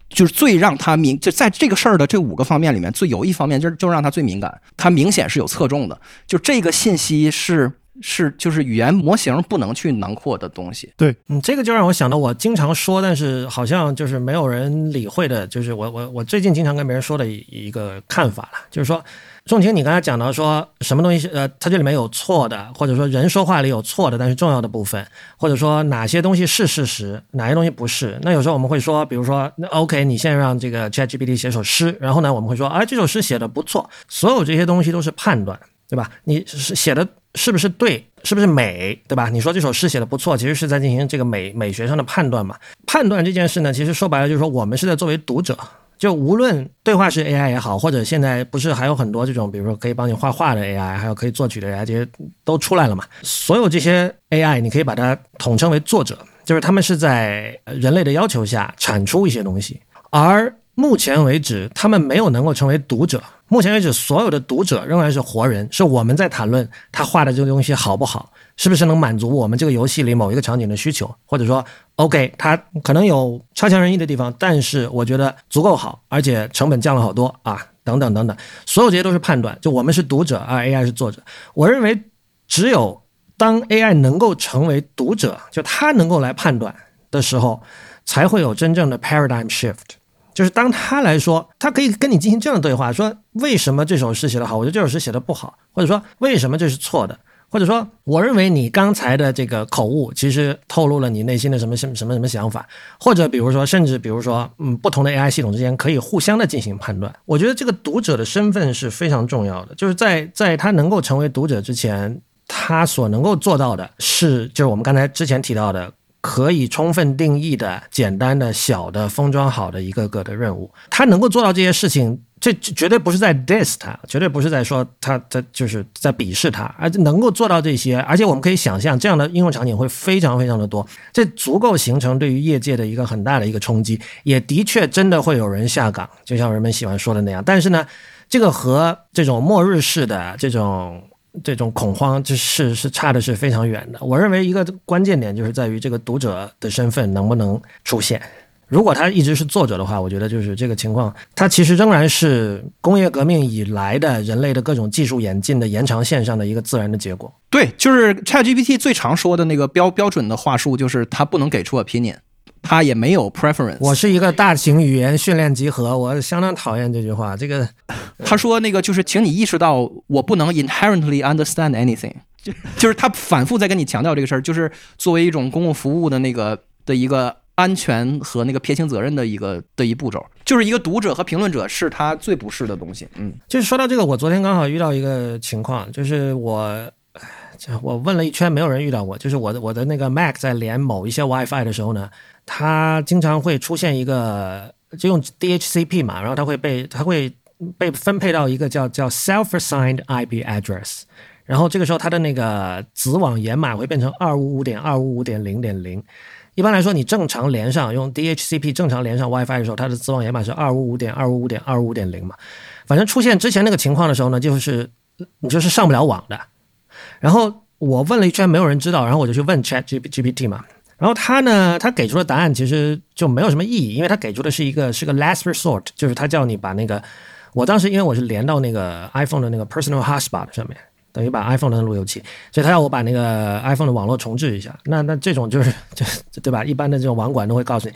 就是最让他敏，就在这个事儿的这五个方面里面，最有一方面就是就让他最敏感。他明显是有侧重的，就这个信息是。是，就是语言模型不能去囊括的东西。对，嗯，这个就让我想到我经常说，但是好像就是没有人理会的，就是我我我最近经常跟别人说的一一个看法了，就是说，仲卿，你刚才讲到说什么东西呃，它这里面有错的，或者说人说话里有错的，但是重要的部分，或者说哪些东西是事实，哪些东西不是。那有时候我们会说，比如说，那 OK，你现在让这个 ChatGPT 写首诗，然后呢，我们会说，啊，这首诗写的不错。所有这些东西都是判断。对吧？你是写的是不是对？是不是美？对吧？你说这首诗写的不错，其实是在进行这个美美学上的判断嘛？判断这件事呢，其实说白了就是说，我们是在作为读者，就无论对话式 AI 也好，或者现在不是还有很多这种，比如说可以帮你画画的 AI，还有可以作曲的 AI，这些都出来了嘛？所有这些 AI，你可以把它统称为作者，就是他们是在人类的要求下产出一些东西，而目前为止，他们没有能够成为读者。目前为止，所有的读者仍然是活人，是我们在谈论他画的这个东西好不好，是不是能满足我们这个游戏里某一个场景的需求，或者说，OK，他可能有差强人意的地方，但是我觉得足够好，而且成本降了好多啊，等等等等，所有这些都是判断。就我们是读者，而 AI 是作者。我认为，只有当 AI 能够成为读者，就他能够来判断的时候，才会有真正的 paradigm shift。就是当他来说，他可以跟你进行这样的对话，说为什么这首诗写得好，我觉得这首诗写得不好，或者说为什么这是错的，或者说我认为你刚才的这个口误其实透露了你内心的什么什么什么什么想法，或者比如说，甚至比如说，嗯，不同的 AI 系统之间可以互相的进行判断。我觉得这个读者的身份是非常重要的，就是在在他能够成为读者之前，他所能够做到的是，就是我们刚才之前提到的。可以充分定义的、简单的、小的、封装好的一个个的任务，他能够做到这些事情，这绝对不是在 diss 他，绝对不是在说他他就是在鄙视他，而且能够做到这些，而且我们可以想象这样的应用场景会非常非常的多，这足够形成对于业界的一个很大的一个冲击，也的确真的会有人下岗，就像人们喜欢说的那样。但是呢，这个和这种末日式的这种这种恐慌，这是是差的是非常远的。我认为一个关键点就是在于这个读者的身份能不能出现。如果他一直是作者的话，我觉得就是这个情况，它其实仍然是工业革命以来的人类的各种技术演进的延长线上的一个自然的结果。对，就是 ChatGPT 最常说的那个标标准的话术，就是它不能给出 opinion，它也没有 preference。我是一个大型语言训练集合，我相当讨厌这句话。这个 他说那个就是，请你意识到，我不能 inherently understand anything，就就是他反复在跟你强调这个事儿，就是作为一种公共服务的那个的一个。安全和那个撇清责任的一个的一步骤，就是一个读者和评论者是他最不是的东西。嗯，就是说到这个，我昨天刚好遇到一个情况，就是我，我问了一圈，没有人遇到过。就是我的我的那个 Mac 在连某一些 WiFi 的时候呢，它经常会出现一个，就用 DHCP 嘛，然后它会被它会被分配到一个叫叫 self-assigned IP address，然后这个时候它的那个子网掩码会变成二五五点二五五点零点零。一般来说，你正常连上用 DHCP 正常连上 WiFi 的时候，它的子网掩码是二五五点二五五点二五五点零嘛。反正出现之前那个情况的时候呢，就是你就是上不了网的。然后我问了一圈，没有人知道，然后我就去问 Chat GPT 嘛。然后他呢，他给出的答案其实就没有什么意义，因为他给出的是一个是个 last resort，就是他叫你把那个我当时因为我是连到那个 iPhone 的那个 personal hotspot 上面。等于把 iPhone 的路由器，所以他要我把那个 iPhone 的网络重置一下。那那这种就是 就对吧？一般的这种网管都会告诉你。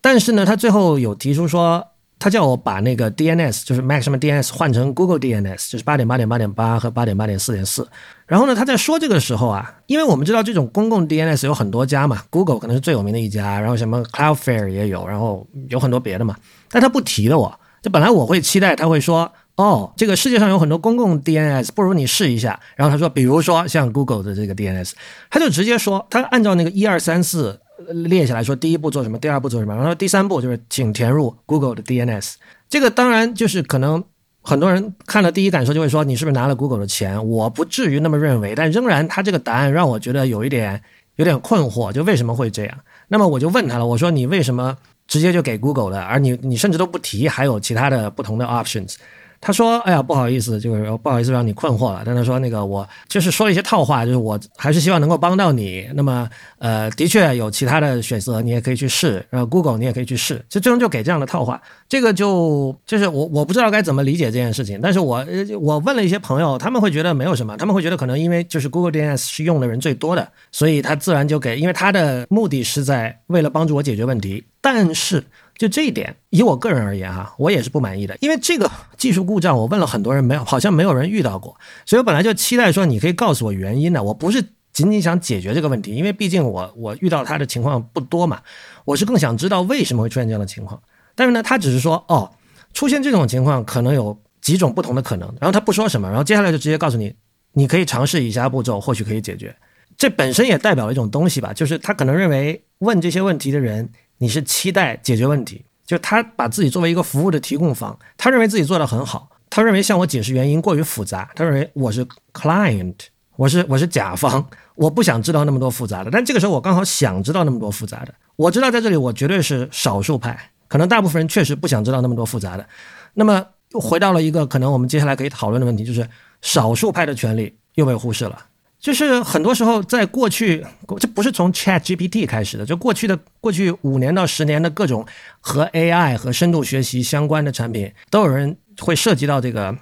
但是呢，他最后有提出说，他叫我把那个 DNS，就是 Mac 上面 DNS 换成 Google DNS，就是八点八点八点八和八点八点四点四。然后呢，他在说这个时候啊，因为我们知道这种公共 DNS 有很多家嘛，Google 可能是最有名的一家，然后什么 Cloudflare 也有，然后有很多别的嘛。但他不提的我，就本来我会期待他会说。哦，这个世界上有很多公共 DNS，不如你试一下。然后他说，比如说像 Google 的这个 DNS，他就直接说，他按照那个一二三四列下来说，第一步做什么，第二步做什么，然后第三步就是请填入 Google 的 DNS。这个当然就是可能很多人看了第一感受就会说，你是不是拿了 Google 的钱？我不至于那么认为，但仍然他这个答案让我觉得有一点有点困惑，就为什么会这样？那么我就问他了，我说你为什么直接就给 Google 了，而你你甚至都不提还有其他的不同的 options？他说：“哎呀，不好意思，就是不好意思让你困惑了。但他说那个我就是说了一些套话，就是我还是希望能够帮到你。那么，呃，的确有其他的选择，你也可以去试。然后 Google 你也可以去试。就最终就给这样的套话，这个就就是我我不知道该怎么理解这件事情。但是我我问了一些朋友，他们会觉得没有什么，他们会觉得可能因为就是 Google DNS 是用的人最多的，所以他自然就给，因为他的目的是在为了帮助我解决问题。但是。就这一点，以我个人而言哈，我也是不满意的，因为这个技术故障，我问了很多人，没有，好像没有人遇到过，所以我本来就期待说你可以告诉我原因的，我不是仅仅想解决这个问题，因为毕竟我我遇到他的情况不多嘛，我是更想知道为什么会出现这样的情况。但是呢，他只是说哦，出现这种情况可能有几种不同的可能，然后他不说什么，然后接下来就直接告诉你，你可以尝试以下步骤，或许可以解决。这本身也代表了一种东西吧，就是他可能认为问这些问题的人。你是期待解决问题，就他把自己作为一个服务的提供方，他认为自己做得很好，他认为向我解释原因过于复杂，他认为我是 client，我是我是甲方，我不想知道那么多复杂的，但这个时候我刚好想知道那么多复杂的，我知道在这里我绝对是少数派，可能大部分人确实不想知道那么多复杂的，那么又回到了一个可能我们接下来可以讨论的问题，就是少数派的权利又被忽视了。就是很多时候，在过去，这不是从 Chat GPT 开始的，就过去的过去五年到十年的各种和 AI 和深度学习相关的产品，都有人会涉及到这个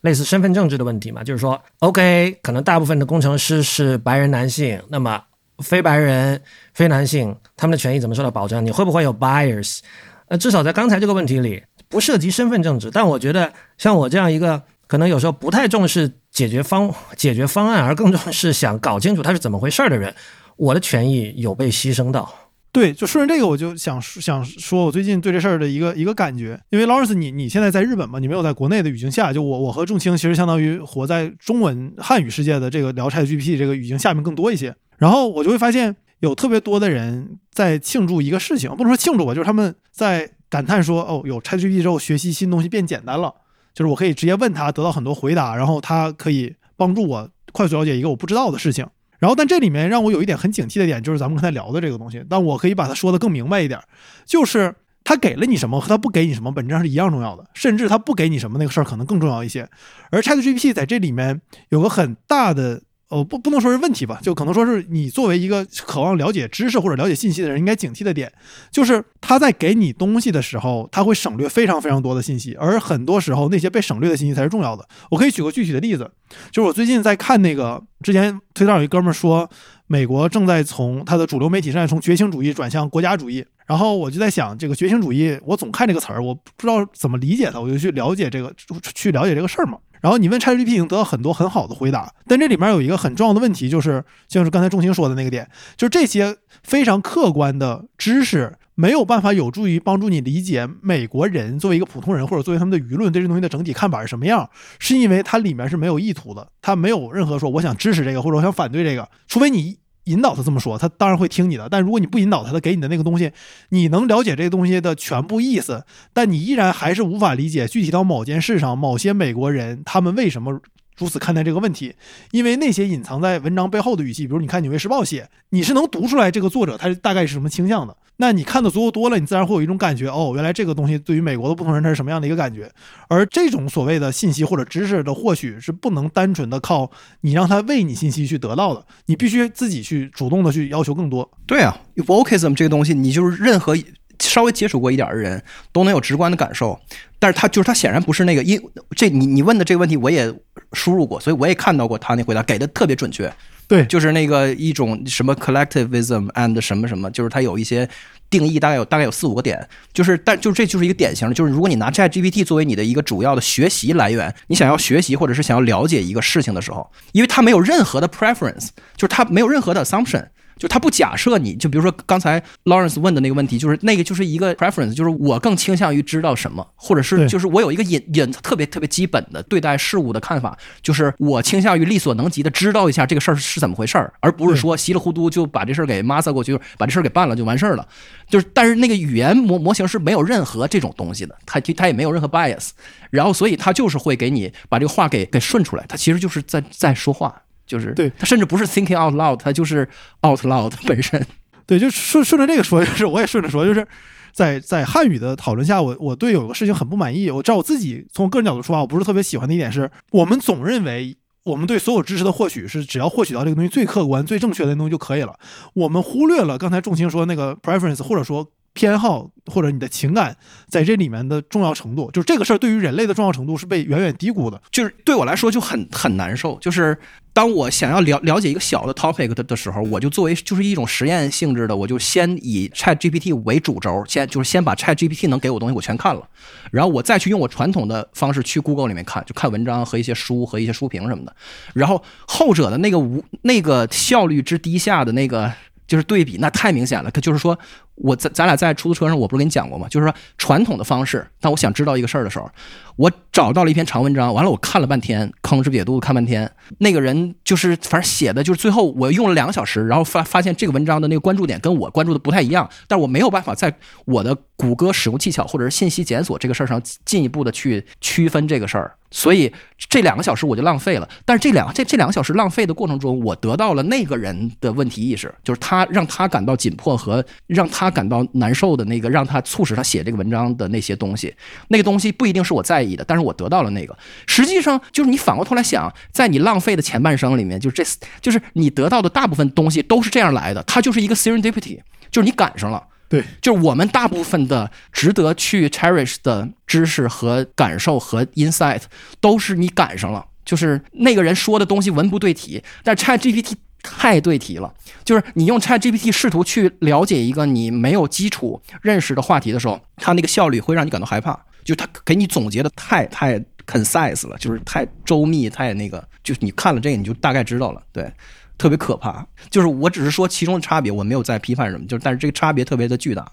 类似身份证制的问题嘛？就是说，OK，可能大部分的工程师是白人男性，那么非白人、非男性他们的权益怎么受到保障？你会不会有 bias？呃，至少在刚才这个问题里，不涉及身份证制，但我觉得像我这样一个。可能有时候不太重视解决方解决方案，而更重视想搞清楚它是怎么回事的人，我的权益有被牺牲到。对，就顺着这个，我就想想说，我最近对这事儿的一个一个感觉。因为 Lawrence，你你现在在日本嘛，你没有在国内的语境下。就我我和仲卿其实相当于活在中文汉语世界的这个聊 ChatGPT 这个语境下面更多一些。然后我就会发现有特别多的人在庆祝一个事情，不能说庆祝吧，就是他们在感叹说，哦，有 ChatGPT 之后学习新东西变简单了。就是我可以直接问他，得到很多回答，然后他可以帮助我快速了解一个我不知道的事情。然后，但这里面让我有一点很警惕的点，就是咱们刚才聊的这个东西。但我可以把它说的更明白一点，就是他给了你什么和他不给你什么本质上是一样重要的，甚至他不给你什么那个事儿可能更重要一些。而 ChatGPT 在这里面有个很大的。呃，不，不能说是问题吧，就可能说是你作为一个渴望了解知识或者了解信息的人，应该警惕的点，就是他在给你东西的时候，他会省略非常非常多的信息，而很多时候那些被省略的信息才是重要的。我可以举个具体的例子，就是我最近在看那个，之前推特上有一哥们说，美国正在从它的主流媒体正在从觉醒主义转向国家主义，然后我就在想，这个觉醒主义，我总看这个词儿，我不知道怎么理解它，我就去了解这个，去了解这个事儿嘛。然后你问 ChatGPT 已经得到很多很好的回答，但这里面有一个很重要的问题，就是像是刚才钟情说的那个点，就是这些非常客观的知识没有办法有助于帮助你理解美国人作为一个普通人或者作为他们的舆论对这东西的整体看法是什么样，是因为它里面是没有意图的，它没有任何说我想支持这个或者我想反对这个，除非你。引导他这么说，他当然会听你的。但如果你不引导他，他给你的那个东西，你能了解这个东西的全部意思，但你依然还是无法理解具体到某件事上，某些美国人他们为什么。如此看待这个问题，因为那些隐藏在文章背后的语气，比如你看《纽约时报》写，你是能读出来这个作者他大概是什么倾向的。那你看的足够多了，你自然会有一种感觉，哦，原来这个东西对于美国的不同人他是什么样的一个感觉。而这种所谓的信息或者知识的获取，是不能单纯的靠你让他喂你信息去得到的，你必须自己去主动的去要求更多。对啊 v o c a s m 这个东西，你就是任何。稍微接触过一点的人都能有直观的感受，但是他就是他显然不是那个，因这你你问的这个问题我也输入过，所以我也看到过他那回答给的特别准确。对，就是那个一种什么 collectivism and 什么什么，就是它有一些定义，大概有大概有四五个点，就是但就这就是一个典型的，就是如果你拿 ChatGPT 作为你的一个主要的学习来源，你想要学习或者是想要了解一个事情的时候，因为它没有任何的 preference，就是它没有任何的 assumption。就他不假设你，就比如说刚才 Lawrence 问的那个问题，就是那个就是一个 preference，就是我更倾向于知道什么，或者是就是我有一个隐隐特别特别基本的对待事物的看法，就是我倾向于力所能及的知道一下这个事儿是怎么回事儿，而不是说稀里糊涂就把这事儿给 master 过去，把这事儿给办了就完事儿了。就是但是那个语言模模型是没有任何这种东西的，它它也没有任何 bias，然后所以它就是会给你把这个话给给顺出来，它其实就是在在说话。就是对他甚至不是 thinking out loud，他就是 out loud 本身。对，就顺顺着这个说，就是我也顺着说，就是在在汉语的讨论下，我我对有个事情很不满意。我照我自己从我个人角度出发，我不是特别喜欢的一点是，我们总认为我们对所有知识的获取是只要获取到这个东西最客观、最正确的东西就可以了。我们忽略了刚才仲卿说那个 preference，或者说。偏好或者你的情感在这里面的重要程度，就是这个事儿对于人类的重要程度是被远远低估的。就是对我来说就很很难受。就是当我想要了了解一个小的 topic 的的时候，我就作为就是一种实验性质的，我就先以 Chat GPT 为主轴，先就是先把 Chat GPT 能给我东西我全看了，然后我再去用我传统的方式去 Google 里面看，就看文章和一些书和一些书评什么的。然后后者的那个无那个效率之低下的那个就是对比，那太明显了。可就是说。我咱咱俩在出租车上，我不是跟你讲过吗？就是说传统的方式，当我想知道一个事儿的时候，我找到了一篇长文章，完了我看了半天，吭哧瘪肚子看半天。那个人就是反正写的，就是最后我用了两个小时，然后发发现这个文章的那个关注点跟我关注的不太一样，但我没有办法在我的谷歌使用技巧或者是信息检索这个事儿上进一步的去区分这个事儿，所以这两个小时我就浪费了。但是这两这这两个小时浪费的过程中，我得到了那个人的问题意识，就是他让他感到紧迫和让他。他感到难受的那个，让他促使他写这个文章的那些东西，那个东西不一定是我在意的，但是我得到了那个。实际上，就是你反过头来想，在你浪费的前半生里面，就是这，就是你得到的大部分东西都是这样来的，它就是一个 serendipity，就是你赶上了。对，就是我们大部分的值得去 cherish 的知识和感受和 insight，都是你赶上了。就是那个人说的东西文不对题，但 Chat GPT。太对题了，就是你用 Chat GPT 试图去了解一个你没有基础认识的话题的时候，它那个效率会让你感到害怕。就它给你总结的太太 concise 了，就是太周密，太那个，就是你看了这个你就大概知道了，对，特别可怕。就是我只是说其中的差别，我没有在批判什么，就是但是这个差别特别的巨大。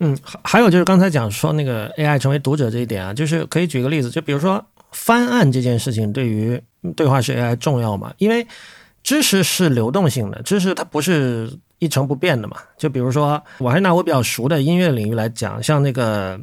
嗯，还还有就是刚才讲说那个 AI 成为读者这一点啊，就是可以举个例子，就比如说翻案这件事情对于对话式 AI 重要吗？因为知识是流动性的，知识它不是一成不变的嘛。就比如说，我还是拿我比较熟的音乐领域来讲，像那个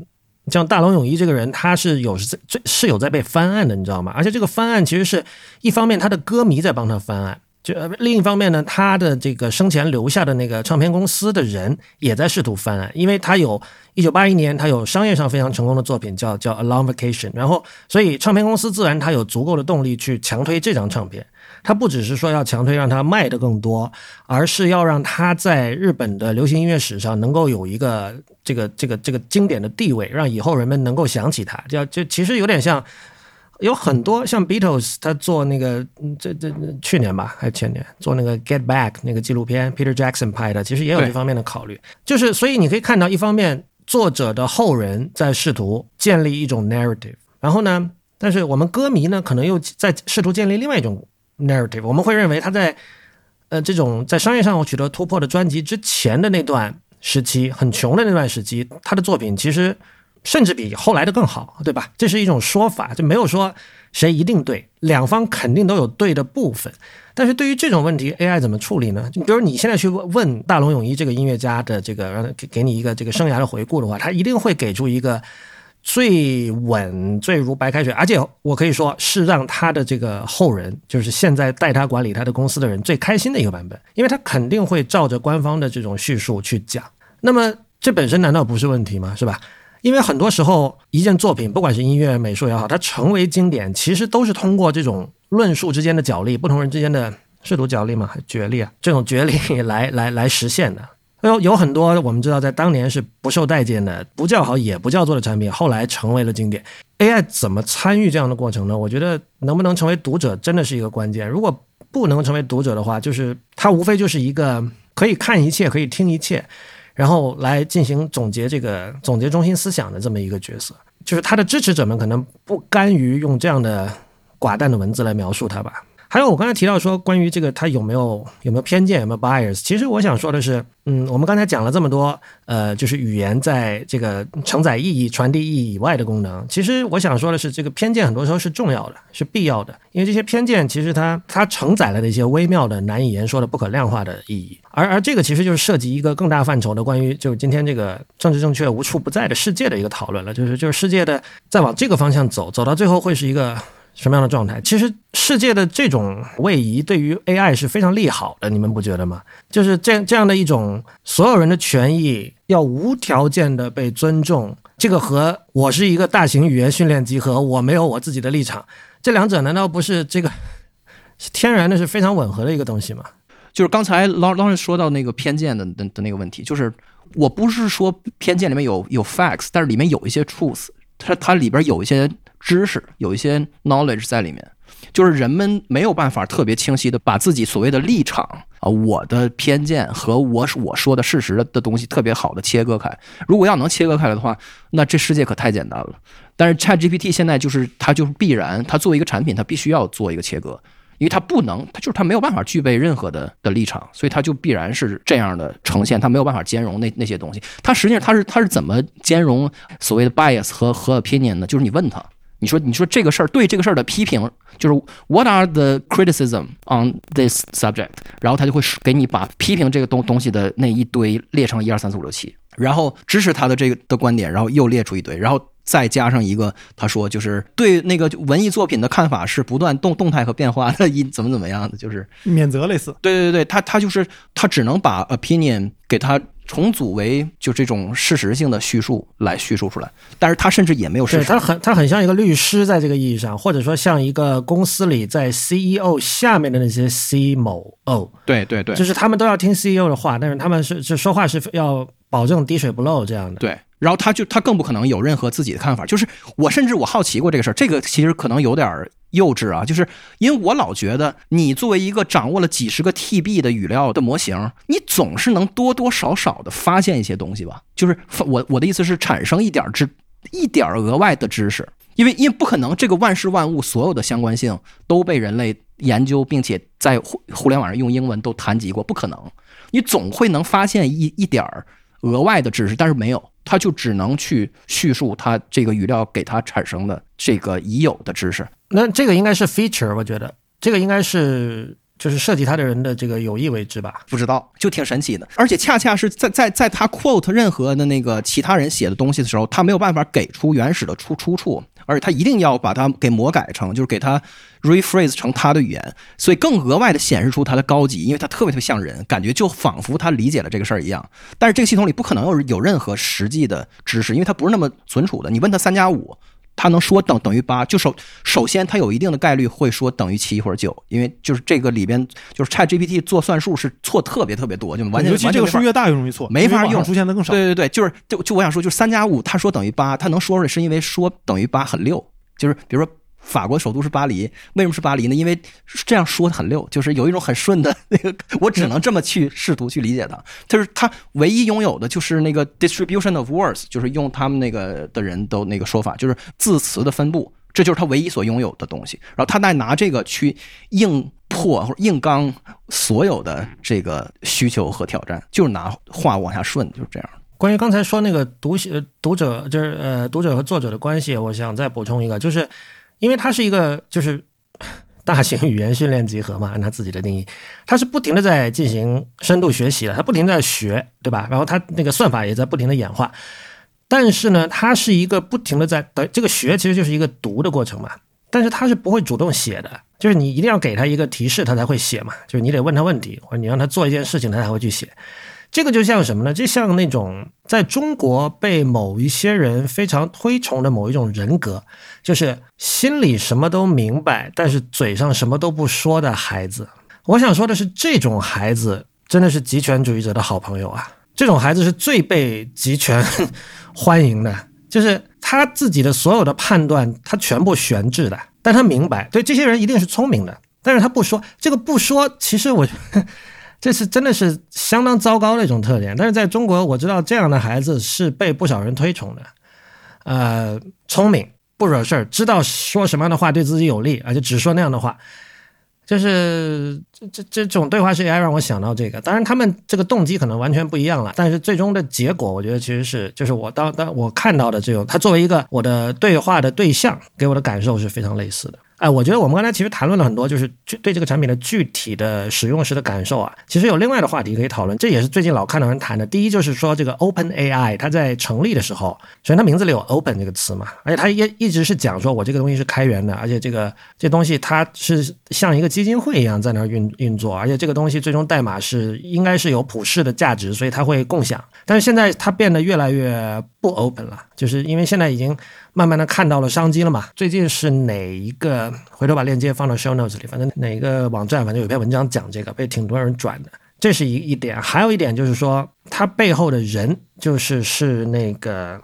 像大龙泳衣这个人，他是有是是有在被翻案的，你知道吗？而且这个翻案其实是一方面他的歌迷在帮他翻案，就另一方面呢，他的这个生前留下的那个唱片公司的人也在试图翻案，因为他有一九八一年他有商业上非常成功的作品叫叫《A Long Vacation》，然后所以唱片公司自然他有足够的动力去强推这张唱片。他不只是说要强推让他卖的更多，而是要让他在日本的流行音乐史上能够有一个这个这个这个经典的地位，让以后人们能够想起他。就就其实有点像，有很多像 Beatles，他做那个这这去年吧还是前年做那个 Get Back 那个纪录片，Peter Jackson 拍的，其实也有这方面的考虑。就是所以你可以看到，一方面作者的后人在试图建立一种 narrative，然后呢，但是我们歌迷呢可能又在试图建立另外一种。narrative，我们会认为他在呃这种在商业上取得突破的专辑之前的那段时期，很穷的那段时期，他的作品其实甚至比后来的更好，对吧？这是一种说法，就没有说谁一定对，两方肯定都有对的部分。但是对于这种问题，AI 怎么处理呢？你比如你现在去问大龙泳衣这个音乐家的这个，让他给给你一个这个生涯的回顾的话，他一定会给出一个。最稳、最如白开水，而且我可以说是让他的这个后人，就是现在带他管理他的公司的人最开心的一个版本，因为他肯定会照着官方的这种叙述去讲。那么这本身难道不是问题吗？是吧？因为很多时候一件作品，不管是音乐、美术也好，它成为经典，其实都是通过这种论述之间的角力，不同人之间的试图角力吗？还角力啊？这种角力来来来实现的。有有很多我们知道，在当年是不受待见的、不叫好也不叫座的产品，后来成为了经典。AI 怎么参与这样的过程呢？我觉得能不能成为读者真的是一个关键。如果不能成为读者的话，就是它无非就是一个可以看一切、可以听一切，然后来进行总结这个总结中心思想的这么一个角色。就是他的支持者们可能不甘于用这样的寡淡的文字来描述它吧。还有我刚才提到说，关于这个他有没有有没有偏见，有没有 bias？其实我想说的是，嗯，我们刚才讲了这么多，呃，就是语言在这个承载意义、传递意义以外的功能。其实我想说的是，这个偏见很多时候是重要的，是必要的，因为这些偏见其实它它承载了的一些微妙的、难以言说的、不可量化的意义。而而这个其实就是涉及一个更大范畴的关于就是今天这个政治正确无处不在的世界的一个讨论了，就是就是世界的再往这个方向走，走到最后会是一个。什么样的状态？其实世界的这种位移对于 AI 是非常利好的，你们不觉得吗？就是这样这样的一种所有人的权益要无条件的被尊重，这个和我是一个大型语言训练集合，我没有我自己的立场，这两者难道不是这个天然的是非常吻合的一个东西吗？就是刚才老老师说到那个偏见的的的那个问题，就是我不是说偏见里面有有 facts，但是里面有一些 truth，它它里边有一些。知识有一些 knowledge 在里面，就是人们没有办法特别清晰的把自己所谓的立场啊、我的偏见和我我说的事实的东西特别好的切割开。如果要能切割开来的话，那这世界可太简单了。但是 Chat GPT 现在就是它就是必然，它作为一个产品，它必须要做一个切割。因为它不能，它就是它没有办法具备任何的的立场，所以它就必然是这样的呈现，它没有办法兼容那那些东西。它实际上它是它是怎么兼容所谓的 bias 和和 opinion 呢？就是你问他。你说，你说这个事儿对这个事儿的批评，就是 What are the criticism on this subject？然后他就会给你把批评这个东东西的那一堆列成一二三四五六七，然后支持他的这个的观点，然后又列出一堆，然后再加上一个，他说就是对那个文艺作品的看法是不断动动态和变化的，一怎么怎么样的，就是免责类似。对对对，他他就是他只能把 opinion 给他。重组为就这种事实性的叙述来叙述出来，但是他甚至也没有事实。他很他很像一个律师，在这个意义上，或者说像一个公司里在 CEO 下面的那些 C 某 O。对对对，就是他们都要听 CEO 的话，但是他们是就说话是要保证滴水不漏这样的。对，然后他就他更不可能有任何自己的看法。就是我甚至我好奇过这个事儿，这个其实可能有点儿。幼稚啊！就是因为我老觉得，你作为一个掌握了几十个 TB 的语料的模型，你总是能多多少少的发现一些东西吧？就是我我的意思是，产生一点知，一点额外的知识。因为因为不可能，这个万事万物所有的相关性都被人类研究，并且在互互联网上用英文都谈及过，不可能。你总会能发现一一点儿额外的知识，但是没有，他就只能去叙述他这个语料给他产生的这个已有的知识。那这个应该是 feature，我觉得这个应该是，就是设计他的人的这个有意为之吧？不知道，就挺神奇的。而且恰恰是在在在他 quote 任何的那个其他人写的东西的时候，他没有办法给出原始的出出处，而且他一定要把它给魔改成，就是给它 rephrase 成他的语言，所以更额外的显示出他的高级，因为他特别特别像人，感觉就仿佛他理解了这个事儿一样。但是这个系统里不可能有有任何实际的知识，因为它不是那么存储的。你问他三加五。他能说等等于八，就首首先他有一定的概率会说等于七或者九，因为就是这个里边就是 Chat GPT 做算术是错特别特别多，就完全尤其这个数越大越容易错，没法用，出现的更少。对对对，就是就就我想说，就是三加五，他说等于八，他能说出来是因为说等于八很溜，就是比如说。法国首都是巴黎，为什么是巴黎呢？因为这样说的很溜，就是有一种很顺的 那个，我只能这么去试图去理解它。就是他唯一拥有的就是那个 distribution of words，就是用他们那个的人都那个说法，就是字词的分布，这就是他唯一所拥有的东西。然后他再拿这个去硬破或者硬刚所有的这个需求和挑战，就是拿话往下顺，就是这样。关于刚才说那个读写读者，就是呃读者和作者的关系，我想再补充一个，就是。因为它是一个就是 大型语言训练集合嘛，按它自己的定义，它是不停的在进行深度学习的，它不停在学，对吧？然后它那个算法也在不停的演化，但是呢，它是一个不停的在的这个学，其实就是一个读的过程嘛。但是它是不会主动写的，就是你一定要给他一个提示，他才会写嘛。就是你得问他问题，或者你让他做一件事情，他才会去写。这个就像什么呢？就像那种在中国被某一些人非常推崇的某一种人格，就是心里什么都明白，但是嘴上什么都不说的孩子。我想说的是，这种孩子真的是极权主义者的好朋友啊！这种孩子是最被极权欢迎的，就是他自己的所有的判断，他全部悬置的，但他明白，对这些人一定是聪明的，但是他不说。这个不说，其实我。这是真的是相当糟糕的一种特点，但是在中国，我知道这样的孩子是被不少人推崇的，呃，聪明不惹事儿，知道说什么样的话对自己有利，而且只说那样的话，就是这这这种对话是 AI 让我想到这个。当然，他们这个动机可能完全不一样了，但是最终的结果，我觉得其实是就是我当当我看到的这种，他作为一个我的对话的对象，给我的感受是非常类似的。哎，我觉得我们刚才其实谈论了很多，就是对这个产品的具体的使用时的感受啊。其实有另外的话题可以讨论，这也是最近老看到人谈的。第一就是说，这个 Open AI 它在成立的时候，首先它名字里有 Open 这个词嘛，而且它也一直是讲说我这个东西是开源的，而且这个这东西它是像一个基金会一样在那儿运运作，而且这个东西最终代码是应该是有普世的价值，所以它会共享。但是现在它变得越来越不 Open 了，就是因为现在已经。慢慢的看到了商机了嘛？最近是哪一个？回头把链接放到 show notes 里，反正哪个网站，反正有篇文章讲这个，被挺多人转的。这是一一点，还有一点就是说，它背后的人就是是那个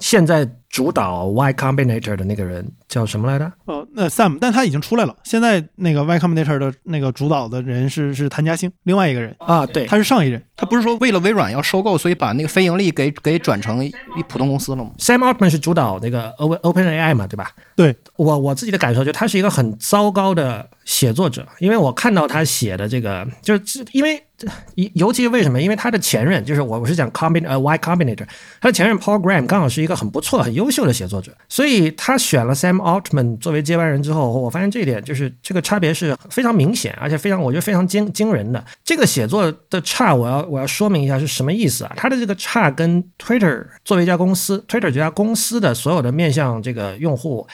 现在。主导 Y Combinator 的那个人叫什么来着？哦，那 Sam，但他已经出来了。现在那个 Y Combinator 的那个主导的人是是谭家兴，另外一个人啊，对，他是上一任。他不是说为了微软要收购，所以把那个非盈利给给转成一普通公司了吗？Sam Altman 是主导那个 Open Open AI 嘛，对吧？对我我自己的感受就他是一个很糟糕的写作者，因为我看到他写的这个，就是因为尤尤其是为什么？因为他的前任就是我我是讲 Combin 呃 Y Combinator，他的前任 Paul Graham 刚好是一个很不错很。优秀的写作者，所以他选了 Sam Altman 作为接班人之后，我发现这一点就是这个差别是非常明显，而且非常我觉得非常惊惊人的。这个写作的差，我要我要说明一下是什么意思啊？他的这个差跟 Twitter 作为一家公司，Twitter 这家公司的所有的面向这个用户。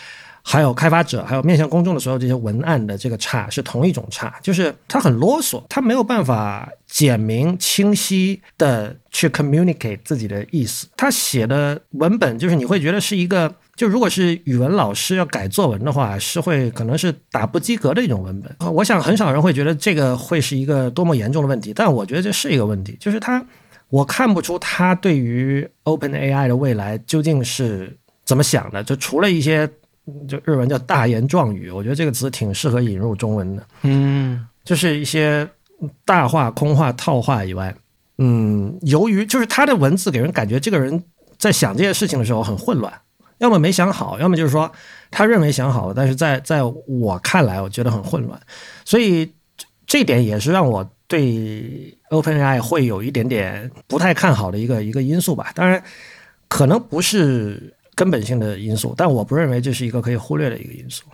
还有开发者，还有面向公众的所有这些文案的这个差是同一种差，就是他很啰嗦，他没有办法简明清晰的去 communicate 自己的意思。他写的文本就是你会觉得是一个，就如果是语文老师要改作文的话，是会可能是打不及格的一种文本。我想很少人会觉得这个会是一个多么严重的问题，但我觉得这是一个问题，就是他我看不出他对于 Open AI 的未来究竟是怎么想的，就除了一些。就日文叫大言壮语，我觉得这个词挺适合引入中文的。嗯，就是一些大话、空话、套话以外，嗯，由于就是他的文字给人感觉，这个人在想这些事情的时候很混乱，要么没想好，要么就是说他认为想好了，但是在在我看来，我觉得很混乱。所以这点也是让我对 OpenAI 会有一点点不太看好的一个一个因素吧。当然，可能不是。根本性的因素，但我不认为这是一个可以忽略的一个因素。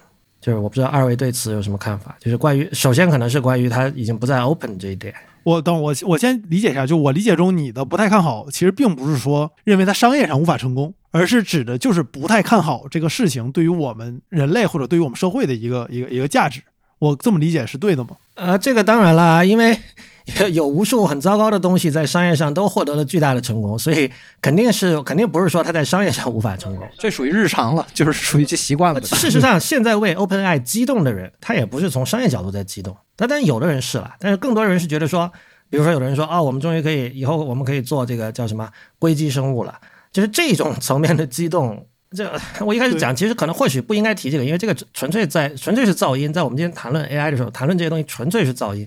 就是我不知道二位对此有什么看法？就是关于首先可能是关于它已经不再 open 这一点。我等我我先理解一下，就我理解中你的不太看好，其实并不是说认为它商业上无法成功，而是指的就是不太看好这个事情对于我们人类或者对于我们社会的一个一个一个价值。我这么理解是对的吗？呃，这个当然啦，因为 有无数很糟糕的东西在商业上都获得了巨大的成功，所以肯定是肯定不是说他在商业上无法成功，这属于日常了，就是属于这习惯了。事实上，现在为 OpenAI 激动的人，他也不是从商业角度在激动，但但有的人是了，但是更多人是觉得说，比如说有的人说啊，我们终于可以以后我们可以做这个叫什么硅基生物了，就是这种层面的激动。这 我一开始讲，其实可能或许不应该提这个，因为这个纯粹在纯粹是噪音。在我们今天谈论 AI 的时候，谈论这些东西纯粹是噪音。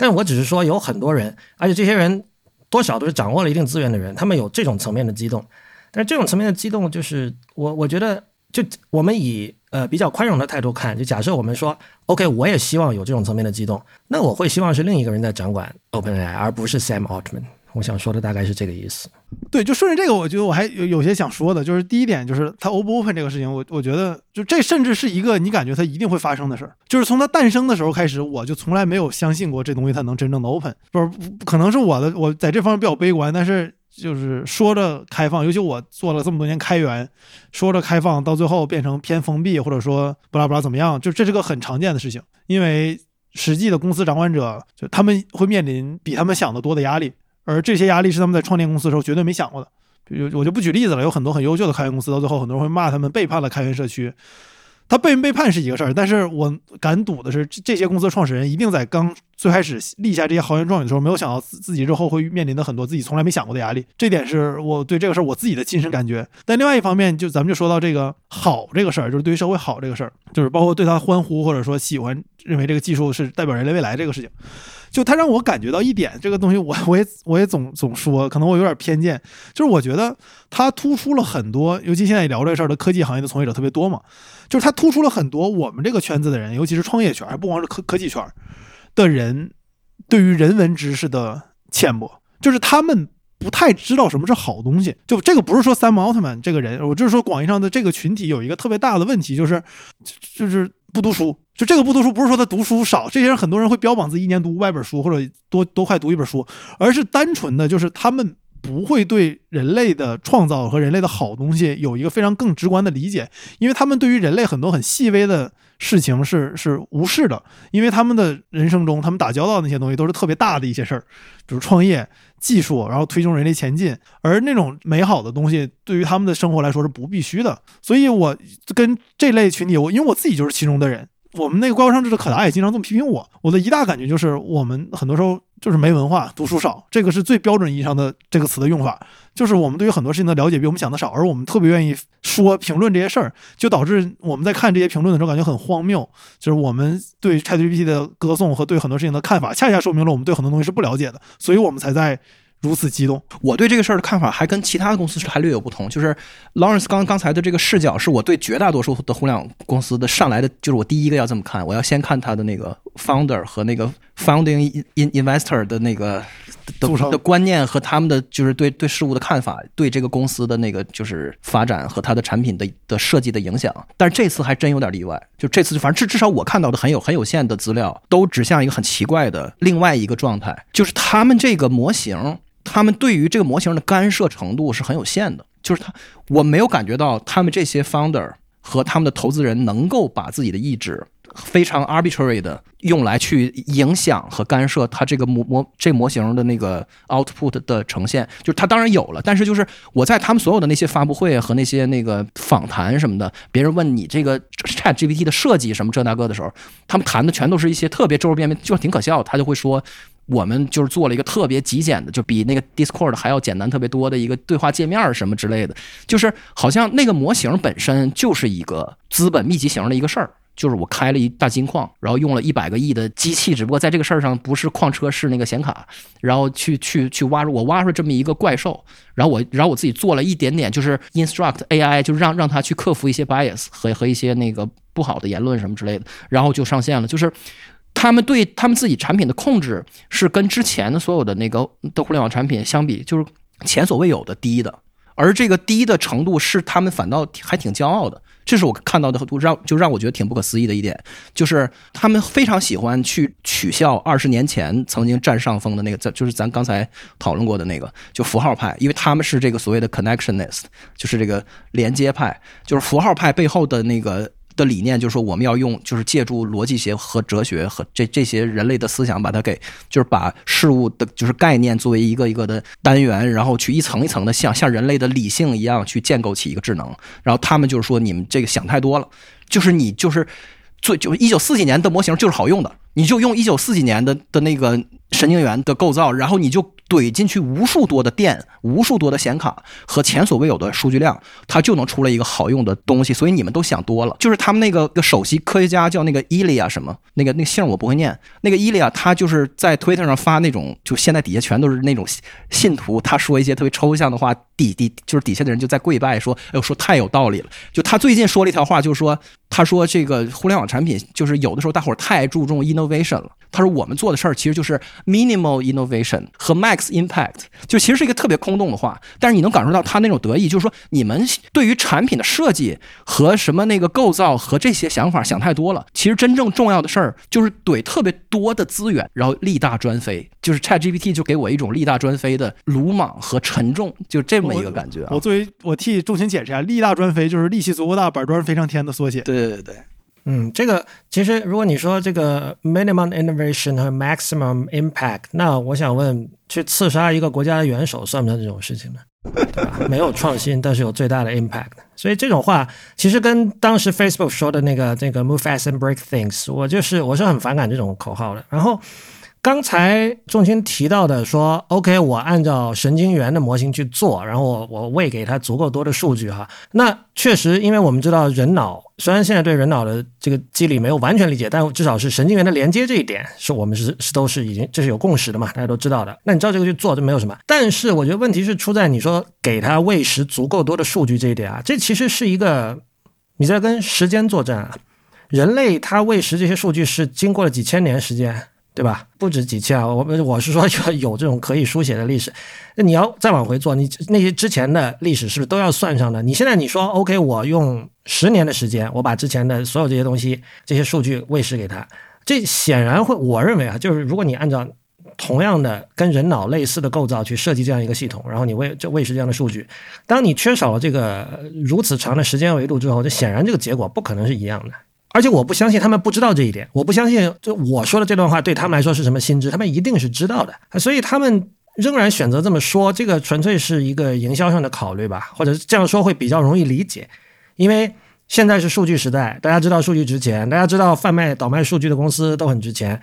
但我只是说，有很多人，而且这些人多少都是掌握了一定资源的人，他们有这种层面的激动。但是这种层面的激动，就是我我觉得，就我们以呃比较宽容的态度看，就假设我们说，OK，我也希望有这种层面的激动，那我会希望是另一个人在掌管 OpenAI，而不是 Sam Altman。我想说的大概是这个意思。对，就顺着这个，我觉得我还有有些想说的，就是第一点，就是它 open 不 open 这个事情，我我觉得就这甚至是一个你感觉它一定会发生的事儿。就是从它诞生的时候开始，我就从来没有相信过这东西它能真正的 open。不是，可能是我的我在这方面比较悲观，但是就是说着开放，尤其我做了这么多年开源，说着开放，到最后变成偏封闭，或者说不拉不拉怎么样，就这是个很常见的事情，因为实际的公司掌管者就他们会面临比他们想的多的压力。而这些压力是他们在创建公司的时候绝对没想过的。比如，我就不举例子了，有很多很优秀的开源公司，到最后很多人会骂他们背叛了开源社区。他被人背叛是一个事儿，但是我敢赌的是，这些公司的创始人一定在刚最开始立下这些豪言壮语的时候，没有想到自自己日后会面临的很多自己从来没想过的压力。这点是我对这个事儿我自己的亲身感觉。但另外一方面，就咱们就说到这个好这个事儿，就是对于社会好这个事儿，就是包括对他欢呼或者说喜欢，认为这个技术是代表人类未来这个事情。就他让我感觉到一点，这个东西我 我也我也总总说，可能我有点偏见，就是我觉得他突出了很多，尤其现在聊这事儿的科技行业的从业者特别多嘛，就是他突出了很多我们这个圈子的人，尤其是创业圈，还不光是科科技圈的人，对于人文知识的浅薄，就是他们不太知道什么是好东西。就这个不是说三毛奥特曼这个人，我就是说广义上的这个群体有一个特别大的问题，就是就是不读书。就这个不读书，不是说他读书少，这些人很多人会标榜自己一年读五百本书，或者多多快读一本书，而是单纯的就是他们不会对人类的创造和人类的好东西有一个非常更直观的理解，因为他们对于人类很多很细微的事情是是无视的，因为他们的人生中他们打交道那些东西都是特别大的一些事儿，比如创业、技术，然后推动人类前进，而那种美好的东西对于他们的生活来说是不必须的，所以我跟这类群体，我因为我自己就是其中的人。我们那个怪物上志的可达也经常这么批评我。我的一大感觉就是，我们很多时候就是没文化，读书少，这个是最标准意义上的这个词的用法。就是我们对于很多事情的了解比我们想的少，而我们特别愿意说评论这些事儿，就导致我们在看这些评论的时候感觉很荒谬。就是我们对 ChatGPT 的歌颂和对很多事情的看法，恰恰说明了我们对很多东西是不了解的，所以我们才在。如此激动，我对这个事儿的看法还跟其他的公司是还略有不同。就是 Lawrence 刚刚才的这个视角，是我对绝大多数的互联网公司的上来的，就是我第一个要这么看，我要先看他的那个 founder 和那个 founding in investor 的那个的的观念和他们的就是对对事物的看法，对这个公司的那个就是发展和它的产品的的设计的影响。但是这次还真有点例外，就这次反正至至少我看到的很有很有限的资料，都指向一个很奇怪的另外一个状态，就是他们这个模型。他们对于这个模型的干涉程度是很有限的，就是他，我没有感觉到他们这些 founder 和他们的投资人能够把自己的意志非常 arbitrary 的用来去影响和干涉他这个模模这模型的那个 output 的呈现。就是他当然有了，但是就是我在他们所有的那些发布会和那些那个访谈什么的，别人问你这个 Chat GPT 的设计什么这那个的时候，他们谈的全都是一些特别周周边边，就挺可笑。他就会说。我们就是做了一个特别极简的，就比那个 Discord 还要简单特别多的一个对话界面什么之类的，就是好像那个模型本身就是一个资本密集型的一个事儿，就是我开了一大金矿，然后用了一百个亿的机器，只不过在这个事儿上不是矿车是那个显卡，然后去去去挖出我挖出这么一个怪兽，然后我然后我自己做了一点点，就是 instruct AI，就是让让它去克服一些 bias 和和一些那个不好的言论什么之类的，然后就上线了，就是。他们对他们自己产品的控制是跟之前的所有的那个的互联网产品相比，就是前所未有的低的。而这个低的程度是他们反倒还挺骄傲的。这是我看到的，让就让我觉得挺不可思议的一点，就是他们非常喜欢去取笑二十年前曾经占上风的那个，就是咱刚才讨论过的那个，就符号派，因为他们是这个所谓的 connectionist，就是这个连接派，就是符号派背后的那个。的理念就是说，我们要用，就是借助逻辑学和哲学和这这些人类的思想，把它给，就是把事物的，就是概念作为一个一个的单元，然后去一层一层的像像人类的理性一样去建构起一个智能。然后他们就是说，你们这个想太多了，就是你就是最就一九四几年的模型就是好用的，你就用一九四几年的的那个神经元的构造，然后你就。怼进去无数多的电，无数多的显卡和前所未有的数据量，它就能出来一个好用的东西。所以你们都想多了。就是他们那个个首席科学家叫那个伊利亚什么，那个那个姓我不会念。那个伊利亚他就是在推特上发那种，就现在底下全都是那种信徒，他说一些特别抽象的话，底底就是底下的人就在跪拜说，哎呦说太有道理了。就他最近说了一条话，就是说他说这个互联网产品就是有的时候大伙儿太注重 innovation 了。他说我们做的事儿其实就是 minimal innovation 和 max。Impact 就其实是一个特别空洞的话，但是你能感受到他那种得意，就是说你们对于产品的设计和什么那个构造和这些想法想太多了。其实真正重要的事儿就是怼特别多的资源，然后力大专飞。就是 ChatGPT 就给我一种力大专飞的鲁莽和沉重，就这么一个感觉。我作为我替众卿解释一下，力大专飞就是力气足够大，板砖飞上天的缩写。对对对对。嗯，这个其实如果你说这个 minimum innovation 和 maximum impact，那我想问，去刺杀一个国家的元首算不算这种事情呢？对吧？没有创新，但是有最大的 impact。所以这种话其实跟当时 Facebook 说的那个那个 move fast and break things，我就是我是很反感这种口号的。然后。刚才仲卿提到的说，OK，我按照神经元的模型去做，然后我我喂给它足够多的数据哈。那确实，因为我们知道人脑虽然现在对人脑的这个机理没有完全理解，但至少是神经元的连接这一点是我们是是都是已经这是有共识的嘛，大家都知道的。那你照这个去做就没有什么。但是我觉得问题是出在你说给它喂食足够多的数据这一点啊，这其实是一个你在跟时间作战啊。人类他喂食这些数据是经过了几千年时间。对吧？不止几千啊！我我是说，有有这种可以书写的历史，那你要再往回做，你那些之前的历史是不是都要算上的？你现在你说 OK，我用十年的时间，我把之前的所有这些东西、这些数据喂食给他，这显然会，我认为啊，就是如果你按照同样的跟人脑类似的构造去设计这样一个系统，然后你喂这喂食这样的数据，当你缺少了这个如此长的时间维度之后，这显然这个结果不可能是一样的。而且我不相信他们不知道这一点，我不相信就我说的这段话对他们来说是什么心知，他们一定是知道的，所以他们仍然选择这么说，这个纯粹是一个营销上的考虑吧，或者这样说会比较容易理解，因为现在是数据时代，大家知道数据值钱，大家知道贩卖倒卖数据的公司都很值钱，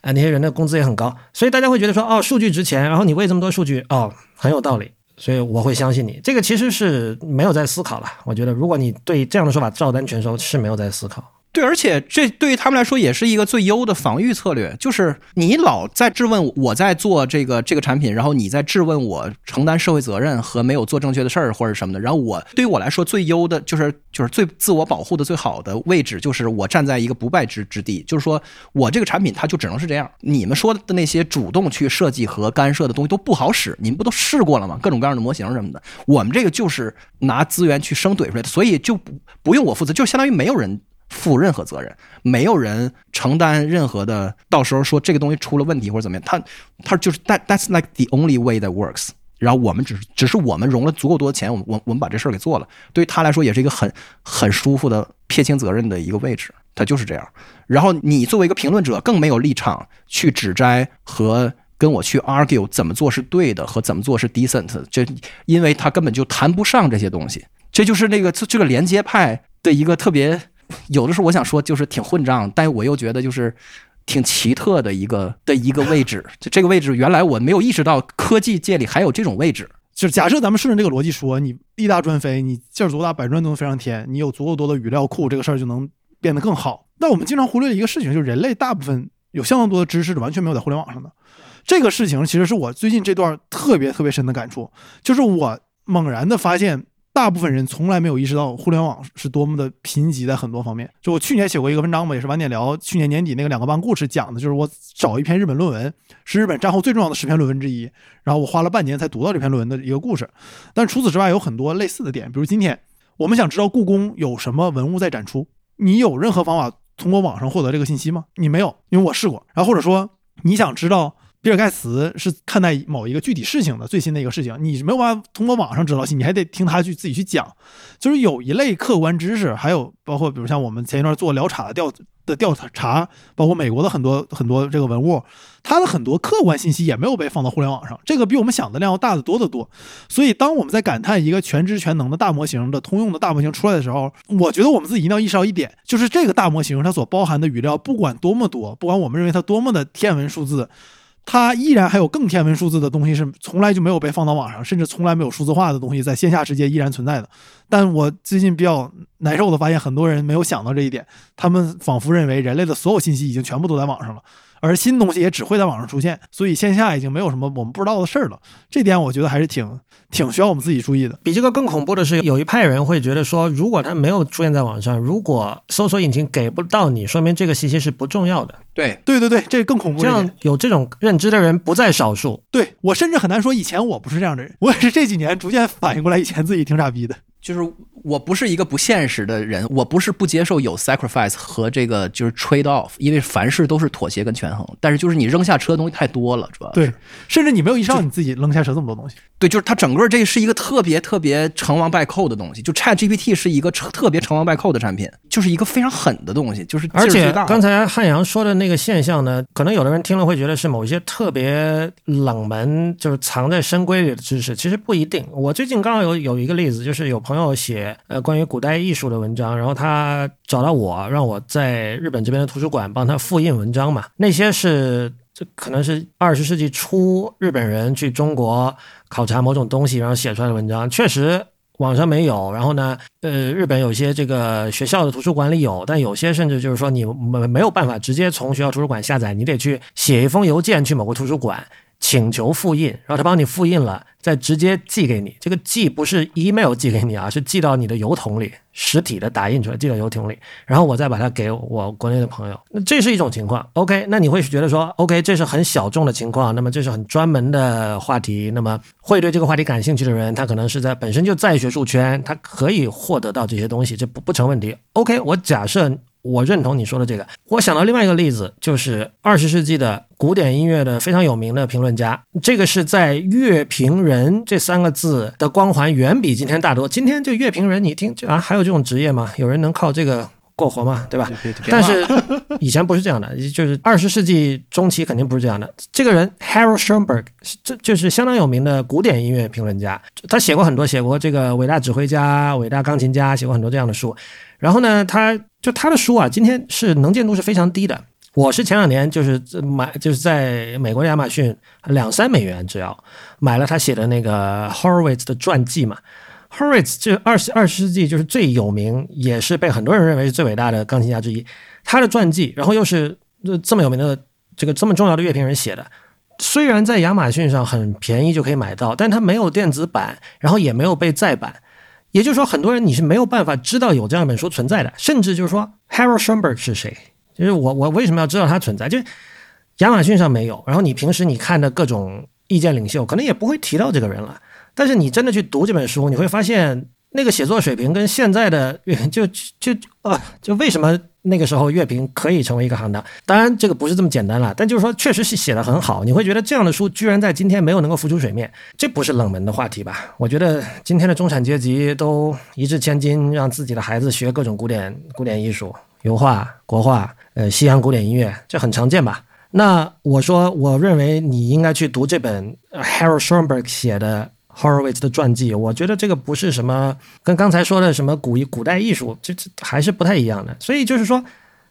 啊，那些人的工资也很高，所以大家会觉得说，哦，数据值钱，然后你喂这么多数据，哦，很有道理。所以我会相信你，这个其实是没有在思考了。我觉得，如果你对这样的说法照单全收，是没有在思考。对，而且这对于他们来说也是一个最优的防御策略，就是你老在质问我在做这个这个产品，然后你在质问我承担社会责任和没有做正确的事儿或者什么的，然后我对于我来说最优的就是就是最自我保护的最好的位置，就是我站在一个不败之之地，就是说我这个产品它就只能是这样，你们说的那些主动去设计和干涉的东西都不好使，你们不都试过了吗？各种各样的模型什么的，我们这个就是拿资源去生怼出来的，所以就不不用我负责，就相当于没有人。负任何责任，没有人承担任何的。到时候说这个东西出了问题或者怎么样，他他就是 that that's like the only way that works。然后我们只是只是我们融了足够多的钱，我们我我们把这事儿给做了。对于他来说，也是一个很很舒服的撇清责任的一个位置。他就是这样。然后你作为一个评论者，更没有立场去指摘和跟我去 argue 怎么做是对的和怎么做是 decent。这因为他根本就谈不上这些东西。这就是那个这个连接派的一个特别。有的时候我想说，就是挺混账，但我又觉得就是挺奇特的一个的一个位置。就这个位置，原来我没有意识到科技界里还有这种位置。就假设咱们顺着这个逻辑说，你力大专飞，你劲儿足大，百砖都能飞上天，你有足够多的语料库，这个事儿就能变得更好。但我们经常忽略一个事情，就是人类大部分有相当多的知识是完全没有在互联网上的。这个事情其实是我最近这段特别特别深的感触，就是我猛然的发现。大部分人从来没有意识到互联网是多么的贫瘠，在很多方面。就我去年写过一个文章嘛，也是晚点聊，去年年底那个两个半故事讲的就是我找一篇日本论文，是日本战后最重要的十篇论文之一，然后我花了半年才读到这篇论文的一个故事。但除此之外，有很多类似的点，比如今天我们想知道故宫有什么文物在展出，你有任何方法通过网上获得这个信息吗？你没有，因为我试过。然后或者说你想知道。比尔盖茨是看待某一个具体事情的最新的一个事情，你是没有办法通过网上知道信，你还得听他去自己去讲。就是有一类客观知识，还有包括比如像我们前一段做辽茶的调的调查，包括美国的很多很多这个文物，它的很多客观信息也没有被放到互联网上，这个比我们想的量要大得多得多。所以当我们在感叹一个全知全能的大模型的通用的大模型出来的时候，我觉得我们自己一定要意识到一点，就是这个大模型它所包含的语料，不管多么多，不管我们认为它多么的天文数字。它依然还有更天文数字的东西是从来就没有被放到网上，甚至从来没有数字化的东西在线下世界依然存在的。但我最近比较难受的发现，很多人没有想到这一点，他们仿佛认为人类的所有信息已经全部都在网上了。而新东西也只会在网上出现，所以线下已经没有什么我们不知道的事儿了。这点我觉得还是挺挺需要我们自己注意的。比这个更恐怖的是，有一派人会觉得说，如果它没有出现在网上，如果搜索引擎给不到你，说明这个信息是不重要的。对对对对，这更恐怖。这样有这种认知的人不在少数。对我甚至很难说以前我不是这样的人，我也是这几年逐渐反应过来，以前自己挺傻逼的。就是我不是一个不现实的人，我不是不接受有 sacrifice 和这个就是 trade off，因为凡事都是妥协跟权衡。但是就是你扔下车的东西太多了，主要对，甚至你没有意识到你自己扔下车这么多东西。对，就是它整个这是一个特别特别成王败寇的东西。就 Chat GPT 是一个特别成王败寇的产品，就是一个非常狠的东西。就是而且刚才汉阳说的那个现象呢，可能有的人听了会觉得是某一些特别冷门，就是藏在深闺里的知识，其实不一定。我最近刚好有有一个例子，就是有朋友。朋友写呃关于古代艺术的文章，然后他找到我，让我在日本这边的图书馆帮他复印文章嘛。那些是这可能是二十世纪初日本人去中国考察某种东西，然后写出来的文章，确实网上没有。然后呢，呃，日本有些这个学校的图书馆里有，但有些甚至就是说你没没有办法直接从学校图书馆下载，你得去写一封邮件去某个图书馆。请求复印，然后他帮你复印了，再直接寄给你。这个寄不是 email 寄给你啊，是寄到你的邮筒里，实体的打印出来寄到邮筒里，然后我再把它给我国内的朋友。那这是一种情况。OK，那你会觉得说，OK，这是很小众的情况，那么这是很专门的话题。那么会对这个话题感兴趣的人，他可能是在本身就在学术圈，他可以获得到这些东西，这不不成问题。OK，我假设。我认同你说的这个。我想到另外一个例子，就是二十世纪的古典音乐的非常有名的评论家，这个是在乐评人这三个字的光环远比今天大多。今天这乐评人，你听啊，还有这种职业吗？有人能靠这个过活嘛？对吧？但是以前不是这样的，就是二十世纪中期肯定不是这样的。这个人 Harold Schoenberg，这就是相当有名的古典音乐评论家，他写过很多，写过这个伟大指挥家、伟大钢琴家，写过很多这样的书。然后呢，他就他的书啊，今天是能见度是非常低的。我是前两年就是买，就是在美国亚马逊两三美元只要买了他写的那个 Horowitz 的传记嘛。Horowitz 这二十二世纪就是最有名，也是被很多人认为是最伟大的钢琴家之一。他的传记，然后又是这么有名的这个这么重要的乐评人写的，虽然在亚马逊上很便宜就可以买到，但他没有电子版，然后也没有被再版。也就是说，很多人你是没有办法知道有这样一本书存在的，甚至就是说，Harold Schoenberg 是谁？就是我，我为什么要知道他存在？就是亚马逊上没有，然后你平时你看的各种意见领袖，可能也不会提到这个人了。但是你真的去读这本书，你会发现那个写作水平跟现在的就就啊，就为什么？那个时候乐评可以成为一个行当，当然这个不是这么简单了，但就是说确实是写的很好。你会觉得这样的书居然在今天没有能够浮出水面，这不是冷门的话题吧？我觉得今天的中产阶级都一掷千金，让自己的孩子学各种古典古典艺术、油画、国画，呃，西洋古典音乐，这很常见吧？那我说，我认为你应该去读这本 Harold Schoenberg 写的。Horowitz 的传记，我觉得这个不是什么跟刚才说的什么古古代艺术，这这还是不太一样的。所以就是说，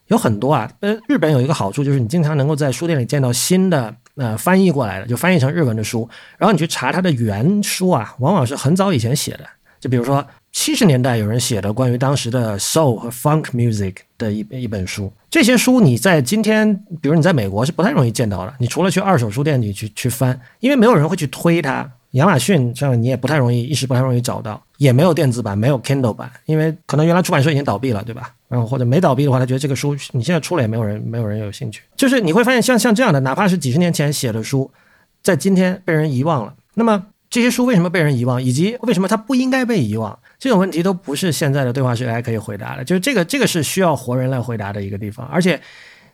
有很多啊，呃，日本有一个好处就是你经常能够在书店里见到新的呃翻译过来的，就翻译成日文的书，然后你去查它的原书啊，往往是很早以前写的。就比如说七十年代有人写的关于当时的 soul 和 funk music 的一一本书，这些书你在今天，比如你在美国是不太容易见到的。你除了去二手书店里去去翻，因为没有人会去推它。亚马逊上你也不太容易，一时不太容易找到。也没有电子版，没有 Kindle 版，因为可能原来出版社已经倒闭了，对吧？然后或者没倒闭的话，他觉得这个书你现在出了也没有人没有人有兴趣。就是你会发现像像这样的，哪怕是几十年前写的书，在今天被人遗忘了。那么这些书为什么被人遗忘，以及为什么它不应该被遗忘，这种问题都不是现在的对话式 AI 可以回答的。就是这个这个是需要活人来回答的一个地方，而且。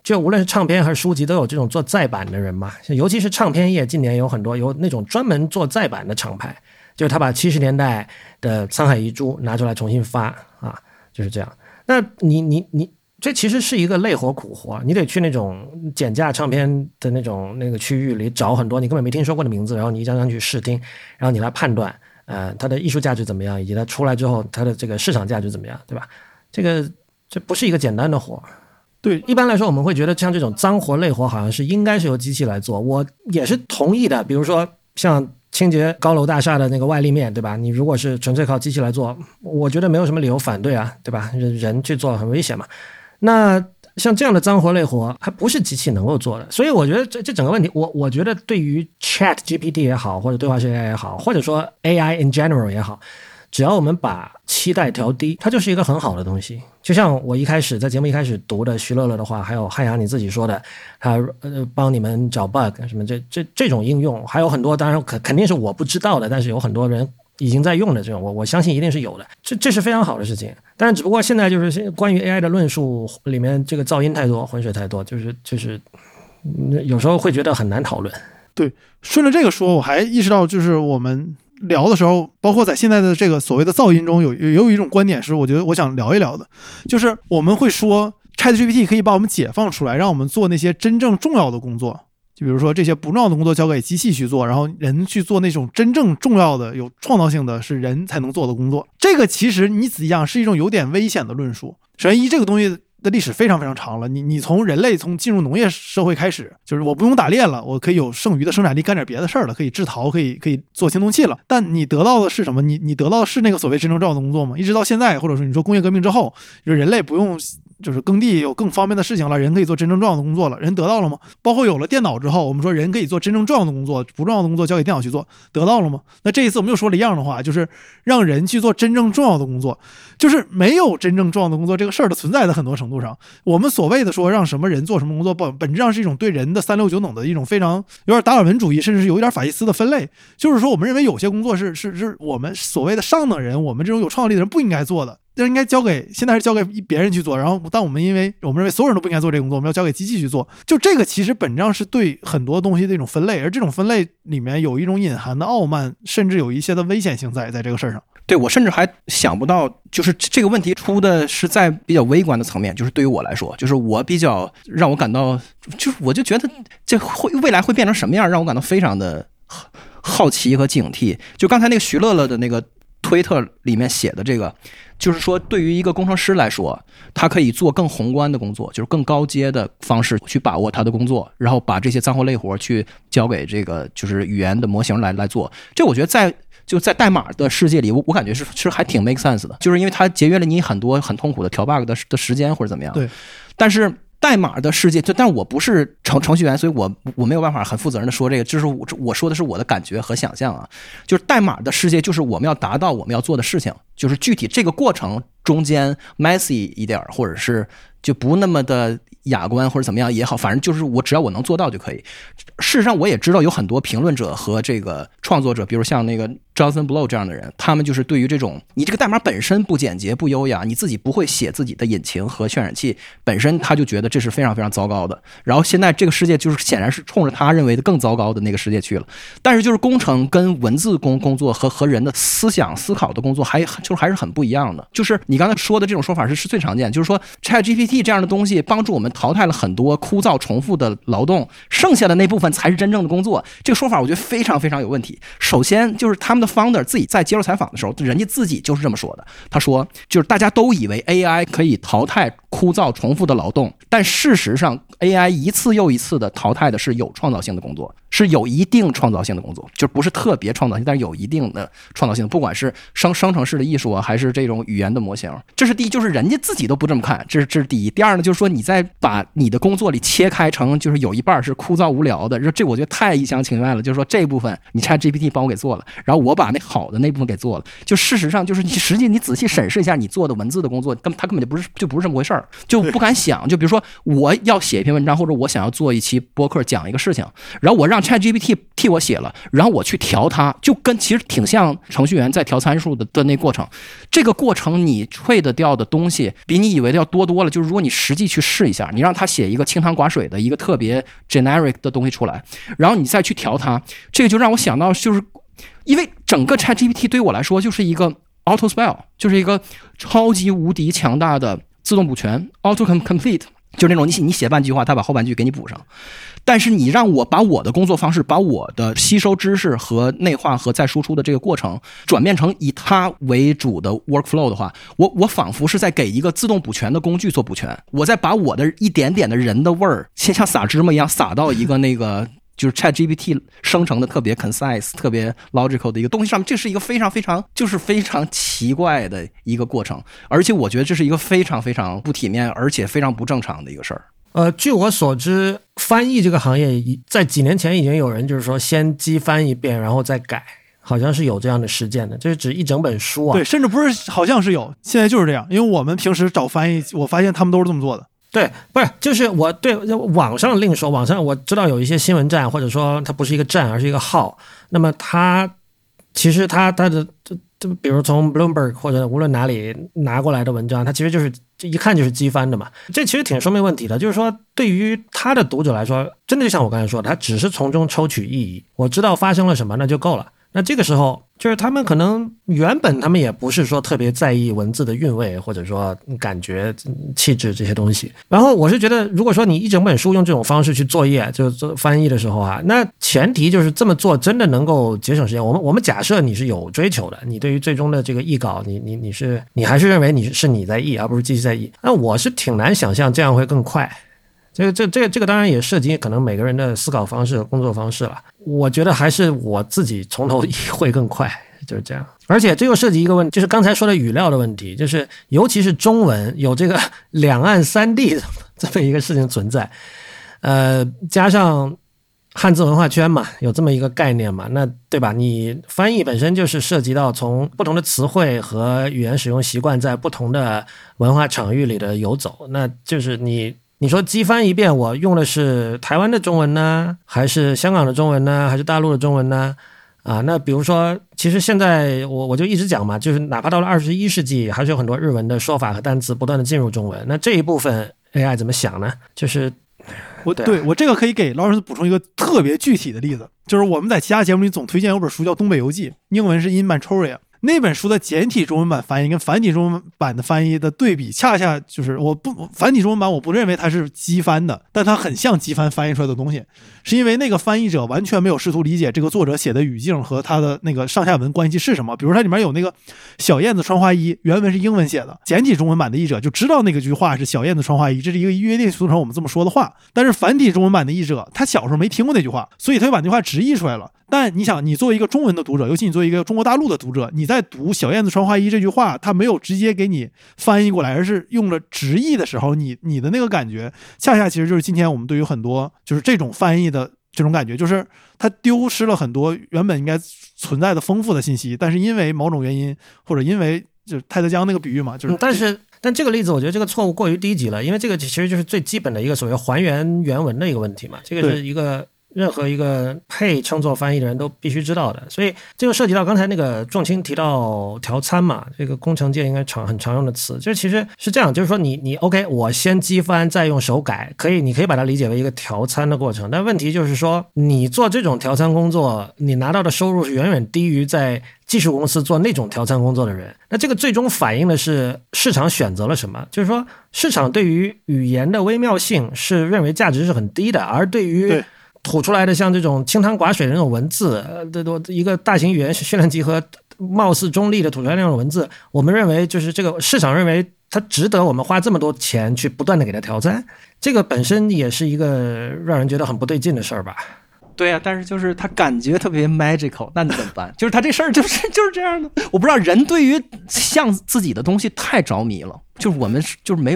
就无论是唱片还是书籍，都有这种做再版的人嘛。尤其是唱片业，近年有很多有那种专门做再版的厂牌，就是他把七十年代的《沧海遗珠》拿出来重新发啊，就是这样。那你你你，这其实是一个累活苦活，你得去那种减价唱片的那种那个区域里找很多你根本没听说过的名字，然后你一张张去试听，然后你来判断，呃，它的艺术价值怎么样，以及它出来之后它的这个市场价值怎么样，对吧？这个这不是一个简单的活。对，一般来说，我们会觉得像这种脏活累活，好像是应该是由机器来做。我也是同意的。比如说，像清洁高楼大厦的那个外立面，对吧？你如果是纯粹靠机器来做，我觉得没有什么理由反对啊，对吧？人人去做很危险嘛。那像这样的脏活累活，还不是机器能够做的。所以我觉得这这整个问题，我我觉得对于 Chat GPT 也好，或者对话式 AI 也好，或者说 AI in general 也好。只要我们把期待调低，它就是一个很好的东西。就像我一开始在节目一开始读的徐乐乐的话，还有汉阳你自己说的，他呃帮你们找 bug 什么这这这种应用，还有很多，当然肯肯定是我不知道的，但是有很多人已经在用的这种，我我相信一定是有的。这这是非常好的事情。但是只不过现在就是关于 AI 的论述里面这个噪音太多，浑水太多，就是就是有时候会觉得很难讨论。对，顺着这个说，我还意识到就是我们。聊的时候，包括在现在的这个所谓的噪音中，有也有一种观点是，我觉得我想聊一聊的，就是我们会说，ChatGPT 可以把我们解放出来，让我们做那些真正重要的工作，就比如说这些不重要的工作交给机器去做，然后人去做那种真正重要的、有创造性的是人才能做的工作。这个其实你仔细想是一种有点危险的论述。首先，一这个东西。的历史非常非常长了，你你从人类从进入农业社会开始，就是我不用打猎了，我可以有剩余的生产力干点别的事儿了，可以制陶，可以可以做青铜器了。但你得到的是什么？你你得到的是那个所谓真正重要的工作吗？一直到现在，或者说你说工业革命之后，就是人类不用。就是耕地有更方便的事情了，人可以做真正重要的工作了。人得到了吗？包括有了电脑之后，我们说人可以做真正重要的工作，不重要的工作交给电脑去做，得到了吗？那这一次我们又说了一样的话，就是让人去做真正重要的工作，就是没有真正重要的工作这个事儿的存在的很多程度上，我们所谓的说让什么人做什么工作，本本质上是一种对人的三六九等的一种非常有点达尔文主义，甚至是有一点法西斯的分类，就是说我们认为有些工作是是是我们所谓的上等人，我们这种有创造力的人不应该做的。这应该交给现在是交给别人去做，然后但我们因为我们认为所有人都不应该做这个工作，我们要交给机器去做。就这个其实本质上是对很多东西的一种分类，而这种分类里面有一种隐含的傲慢，甚至有一些的危险性在在这个事儿上。对我甚至还想不到，就是这个问题出的是在比较微观的层面，就是对于我来说，就是我比较让我感到，就是我就觉得这会未来会变成什么样，让我感到非常的好奇和警惕。就刚才那个徐乐乐的那个推特里面写的这个。就是说，对于一个工程师来说，他可以做更宏观的工作，就是更高阶的方式去把握他的工作，然后把这些脏活累活去交给这个就是语言的模型来来做。这我觉得在就在代码的世界里，我我感觉是其实还挺 make sense 的，就是因为它节约了你很多很痛苦的调 bug 的的时间或者怎么样。对，但是。代码的世界，就但我不是程程序员，所以我我没有办法很负责任的说这个，就是我我说的是我的感觉和想象啊，就是代码的世界，就是我们要达到我们要做的事情，就是具体这个过程中间 messy 一点，或者是就不那么的。雅观或者怎么样也好，反正就是我只要我能做到就可以。事实上，我也知道有很多评论者和这个创作者，比如像那个 Jonathan Blow 这样的人，他们就是对于这种你这个代码本身不简洁、不优雅，你自己不会写自己的引擎和渲染器本身，他就觉得这是非常非常糟糕的。然后现在这个世界就是显然是冲着他认为的更糟糕的那个世界去了。但是就是工程跟文字工工作和和人的思想思考的工作还就是还是很不一样的。就是你刚才说的这种说法是是最常见，就是说 ChatGPT 这样的东西帮助我们。淘汰了很多枯燥重复的劳动，剩下的那部分才是真正的工作。这个说法我觉得非常非常有问题。首先就是他们的 founder 自己在接受采访的时候，人家自己就是这么说的。他说，就是大家都以为 AI 可以淘汰枯燥重复的劳动，但事实上 AI 一次又一次的淘汰的是有创造性的工作。是有一定创造性的工作，就不是特别创造性，但是有一定的创造性。不管是生生成式的艺术啊，还是这种语言的模型，这是第一，就是人家自己都不这么看，这是这是第一。第二呢，就是说你在把你的工作里切开成，就是有一半是枯燥无聊的，这这我觉得太一厢情愿了。就是说这部分你 Chat GPT 帮我给做了，然后我把那好的那部分给做了。就事实上就是你实际你仔细审视一下你做的文字的工作，根他根本就不是就不是这么回事儿，就不敢想。就比如说我要写一篇文章，或者我想要做一期播客讲一个事情，然后我让 Chat GPT 替我写了，然后我去调它，就跟其实挺像程序员在调参数的的那过程。这个过程你吹得掉的东西比你以为的要多多了。就是如果你实际去试一下，你让他写一个清汤寡水的一个特别 generic 的东西出来，然后你再去调它，这个就让我想到，就是因为整个 Chat GPT 对于我来说就是一个 auto spell，就是一个超级无敌强大的自动补全 auto complete，就那种你写你写半句话，他把后半句给你补上。但是你让我把我的工作方式，把我的吸收知识和内化和再输出的这个过程，转变成以它为主的 workflow 的话，我我仿佛是在给一个自动补全的工具做补全，我在把我的一点点的人的味儿，先像撒芝麻一样撒到一个那个就是 Chat GPT 生成的特别 concise、特别 logical 的一个东西上面，这是一个非常非常就是非常奇怪的一个过程，而且我觉得这是一个非常非常不体面，而且非常不正常的一个事儿。呃，据我所知，翻译这个行业已在几年前已经有人就是说先机翻一遍，然后再改，好像是有这样的实践的。这是指一整本书啊。对，甚至不是，好像是有，现在就是这样。因为我们平时找翻译，我发现他们都是这么做的。对，不是，就是我对网上另说，网上我知道有一些新闻站，或者说它不是一个站，而是一个号。那么它其实它它的这这，比如从 Bloomberg 或者无论哪里拿过来的文章，它其实就是这一看就是机翻的嘛。这其实挺说明问题的，就是说对于他的读者来说，真的就像我刚才说的，他只是从中抽取意义，我知道发生了什么那就够了。那这个时候，就是他们可能原本他们也不是说特别在意文字的韵味，或者说感觉、气质这些东西。然后我是觉得，如果说你一整本书用这种方式去作业，就做翻译的时候啊，那前提就是这么做真的能够节省时间。我们我们假设你是有追求的，你对于最终的这个译稿，你你你是你还是认为你是你在译，而不是机器在译。那我是挺难想象这样会更快。这个这这这个当然也涉及可能每个人的思考方式、工作方式了。我觉得还是我自己从头 会更快，就是这样。而且这又涉及一个问题，就是刚才说的语料的问题，就是尤其是中文有这个 两岸三地 这么一个事情存在，呃，加上汉字文化圈嘛，有这么一个概念嘛，那对吧？你翻译本身就是涉及到从不同的词汇和语言使用习惯在不同的文化场域里的游走，那就是你。你说机翻一遍，我用的是台湾的中文呢，还是香港的中文呢，还是大陆的中文呢？啊，那比如说，其实现在我我就一直讲嘛，就是哪怕到了二十一世纪，还是有很多日文的说法和单词不断的进入中文。那这一部分 AI 怎么想呢？就是我对我这个可以给劳伦斯补充一个特别具体的例子，就是我们在其他节目里总推荐有本书叫《东北游记》，英文是《In Manchuria》。那本书的简体中文版翻译跟繁体中文版的翻译的对比，恰恰就是我不繁体中文版我不认为它是机翻的，但它很像机翻翻译出来的东西，是因为那个翻译者完全没有试图理解这个作者写的语境和他的那个上下文关系是什么。比如它里面有那个小燕子穿花衣，原文是英文写的，简体中文版的译者就知道那个句话是小燕子穿花衣，这是一个约定俗成我们这么说的话。但是繁体中文版的译者他小时候没听过那句话，所以他就把那句话直译出来了。但你想，你作为一个中文的读者，尤其你作为一个中国大陆的读者，你在读“小燕子穿花衣”这句话，他没有直接给你翻译过来，而是用了直译的时候，你你的那个感觉，恰恰其实就是今天我们对于很多就是这种翻译的这种感觉，就是它丢失了很多原本应该存在的丰富的信息，但是因为某种原因，或者因为就是泰德江那个比喻嘛，就是但是 但这个例子，我觉得这个错误过于低级了，因为这个其实就是最基本的一个所谓还原原文的一个问题嘛，这个是一个。任何一个配称作翻译的人都必须知道的，所以这就涉及到刚才那个仲卿提到调参嘛，这个工程界应该常很常用的词，就是其实是这样，就是说你你 OK，我先机翻再用手改，可以，你可以把它理解为一个调参的过程，但问题就是说你做这种调参工作，你拿到的收入是远远低于在技术公司做那种调参工作的人，那这个最终反映的是市场选择了什么？就是说市场对于语言的微妙性是认为价值是很低的，而对于吐出来的像这种清汤寡水的那种文字，呃，这都一个大型语言训练集合，貌似中立的吐出来那种文字，我们认为就是这个市场认为它值得我们花这么多钱去不断的给它挑战，这个本身也是一个让人觉得很不对劲的事儿吧。对呀、但是就是他感觉特别 magical，那你怎么办？就是他这事儿就是就是这样的。我不知道人对于像自己的东西太着迷了，就是我们是就是没，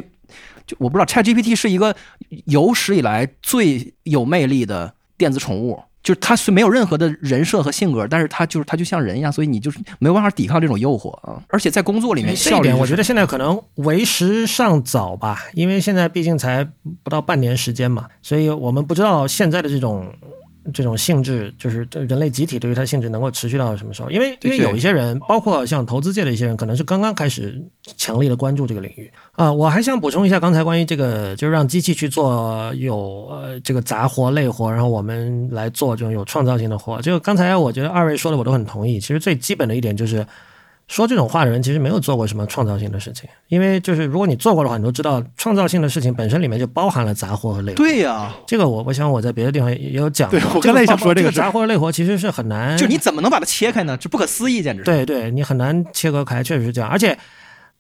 就我不知道 ChatGPT 是一个有史以来最有魅力的电子宠物。就是它是没有任何的人设和性格，但是它就是它就像人一样，所以你就是没有办法抵抗这种诱惑啊！而且在工作里面这一点，效率，我觉得现在可能为时尚早吧，因为现在毕竟才不到半年时间嘛，所以我们不知道现在的这种这种性质，就是人类集体对于它性质能够持续到什么时候。因为因为有一些人，包括像投资界的一些人，可能是刚刚开始强力的关注这个领域啊、我还想补充一下刚才关于这个，就是让机器去做有呃这个杂活累活，然后我们来做这种有创造性的活。就刚才我觉得二位说的我都很同意。其实最基本的一点就是。说这种话的人其实没有做过什么创造性的事情，因为就是如果你做过的话，你都知道创造性的事情本身里面就包含了杂活和累活。对呀、这个我我想我在别的地方也也有讲过。对我刚才也想说这个这个杂活和累活其实是很难，就你怎么能把它切开呢？这不可思议，简直。对对，你很难切割开，确实是这样。而且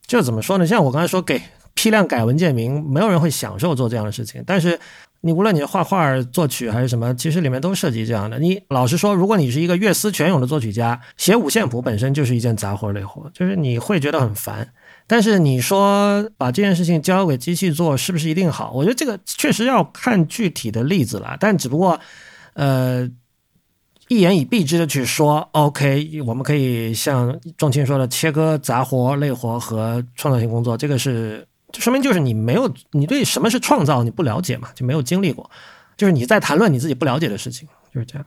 就怎么说呢？像我刚才说，给批量改文件名，没有人会享受做这样的事情。但是你无论你画画、作曲还是什么，其实里面都涉及这样的。你老实说，如果你是一个乐思泉涌的作曲家，写五线谱本身就是一件杂活累活，就是你会觉得很烦。但是你说把这件事情交给机器做，是不是一定好？我觉得这个确实要看具体的例子了。但只不过，呃，一言以蔽之的去说，OK，我们可以像仲青说的，切割杂活、累活和创造性工作，这个是就说明就是你没有你对什么是创造你不了解嘛，就没有经历过，就是你在谈论你自己不了解的事情，就是这样。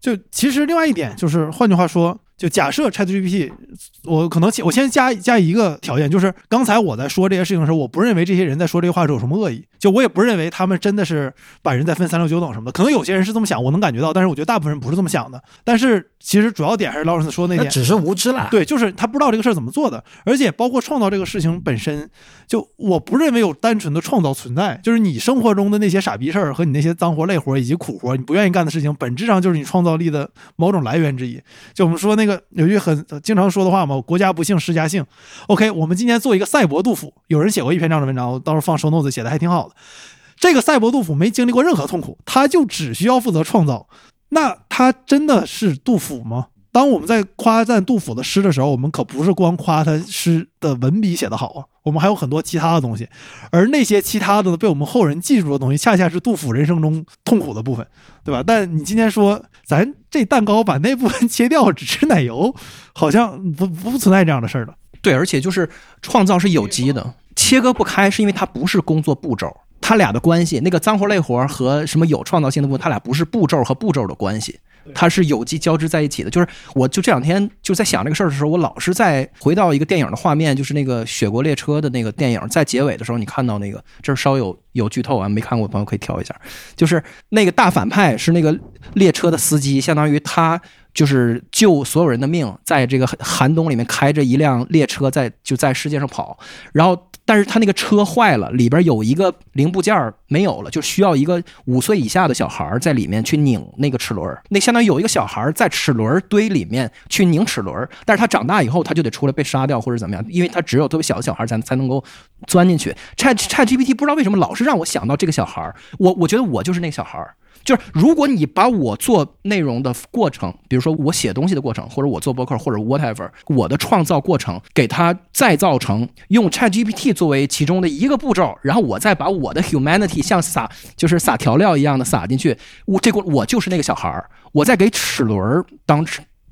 就其实另外一点就是，换句话说，就假设 ChatGPT，我可能我先加加一个条件，就是刚才我在说这些事情的时候，我不认为这些人在说这些话是有什么恶意，就我也不认为他们真的是把人在分三六九等什么的。可能有些人是这么想，我能感觉到，但是我觉得大部分人不是这么想的。但是其实主要点还是劳伦斯说的那点，那只是无知啦。对，就是他不知道这个事儿怎么做的，而且包括创造这个事情本身，就我不认为有单纯的创造存在，就是你生活中的那些傻逼事儿和你那些脏活累活以及苦活，你不愿意干的事情，本质上就是你创造力的某种来源之一。就我们说那那个有句很经常说的话嘛，国家不幸诗家幸。OK，我们今天做一个赛博杜甫，有人写过一篇这样的文章，我到时候放收 notes 写的还挺好的。这个赛博杜甫没经历过任何痛苦，他就只需要负责创造。那他真的是杜甫吗？当我们在夸赞杜甫的诗的时候，我们可不是光夸他诗的文笔写得好啊，我们还有很多其他的东西，而那些其他的被我们后人记住的东西，恰恰是杜甫人生中痛苦的部分，对吧？但你今天说咱这蛋糕把那部分 切掉，只吃奶油，好像不不存在这样的事儿了。对，而且就是创造是有机的，切割不开，是因为它不是工作步骤，它俩的关系，那个脏活累活和什么有创造性的部分，他俩不是步骤和步骤的关系，它是有机交织在一起的。就是我就这两天就在想这个事儿的时候，我老是在回到一个电影的画面，就是那个《雪国列车》的那个电影，在结尾的时候，你看到那个，这儿稍有有剧透啊，没看过的朋友可以跳一下，就是那个大反派是那个列车的司机，相当于他。就是救所有人的命，在这个寒冬里面开着一辆列车在就在世界上跑，然后但是他那个车坏了，里边有一个零部件没有了，就需要一个五岁以下的小孩在里面去拧那个齿轮，那相当于有一个小孩在齿轮堆里面去拧齿轮，但是他长大以后他就得出来被杀掉或者怎么样，因为他只有特别小的小孩才才能够钻进去。Chat Chat GPT 不知道为什么老是让我想到这个小孩，我我觉得我就是那个小孩。就是如果你把我做内容的过程，比如说我写东西的过程，或者我做博客，或者 whatever，我的创造过程，给它再造成用 ChatGPT 作为其中的一个步骤，然后我再把我的 humanity 像撒就是撒调料一样的撒进去，我这个我就是那个小孩儿，我在给齿轮当。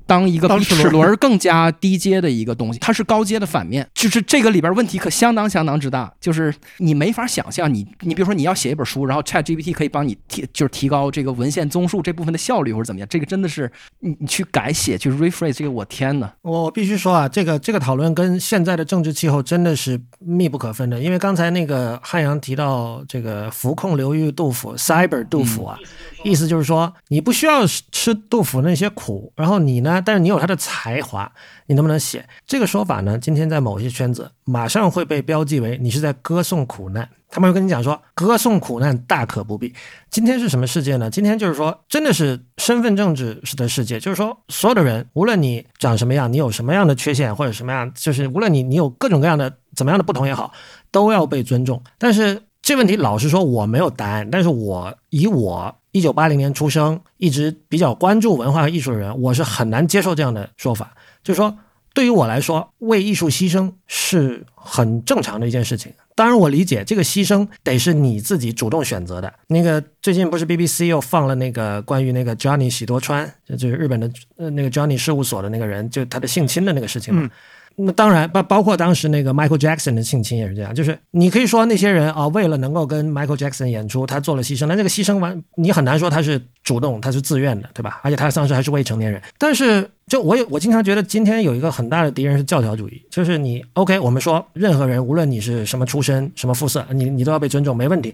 当一个比齿轮儿更加低阶的一个东西，它是高阶的反面，就是这个里边问题可相当相当之大，就是你没法想象你你比如说你要写一本书，然后 Chat GPT 可以帮你提就是提高这个文献综述这部分的效率或者怎么样，这个真的是你你去改写去 rephrase 这个，我天呐，我我必须说啊，这个这个讨论跟现在的政治气候真的是密不可分的。因为刚才那个汉阳提到这个浮控流域杜甫 （cyber 杜甫）啊，意思就是说你不需要吃杜甫那些苦，然后你呢，但是你有他的才华，你能不能写？这个说法呢，今天在某些圈子马上会被标记为你是在歌颂苦难。他们会跟你讲说，歌颂苦难大可不必。今天是什么世界呢？今天就是说，真的是身份政治的世界，就是说，所有的人，无论你长什么样，你有什么样的缺陷或者什么样，就是无论你你有各种各样的怎么样的不同也好，都要被尊重。但是这问题老实说我没有答案，但是我以我一九八零年出生，一直比较关注文化和艺术的人，我是很难接受这样的说法，就是说对于我来说，为艺术牺牲是很正常的一件事情。当然，我理解这个牺牲得是你自己主动选择的。那个最近不是 BBC 又放了那个关于那个 Johnny 喜多川，就是日本的呃那个 Johnny 事务所的那个人，就他的性侵的那个事情嘛。那当然包包括当时那个 Michael Jackson 的性侵也是这样，就是你可以说那些人啊，为了能够跟 Michael Jackson 演出，他做了牺牲，那这个牺牲完你很难说他是主动，他是自愿的，对吧？而且他当时还是未成年人。但是就我也我经常觉得今天有一个很大的敌人是教条主义，就是你 OK，我们说任何人无论你是什么出身、什么肤色，你你都要被尊重，没问题。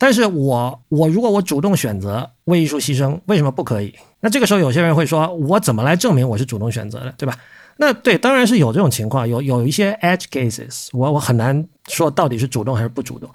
但是我我如果我主动选择为艺术牺牲，为什么不可以？那这个时候有些人会说，我怎么来证明我是主动选择的，对吧？那对，当然是有这种情况，有有一些 edge cases，我我很难说到底是主动还是不主动。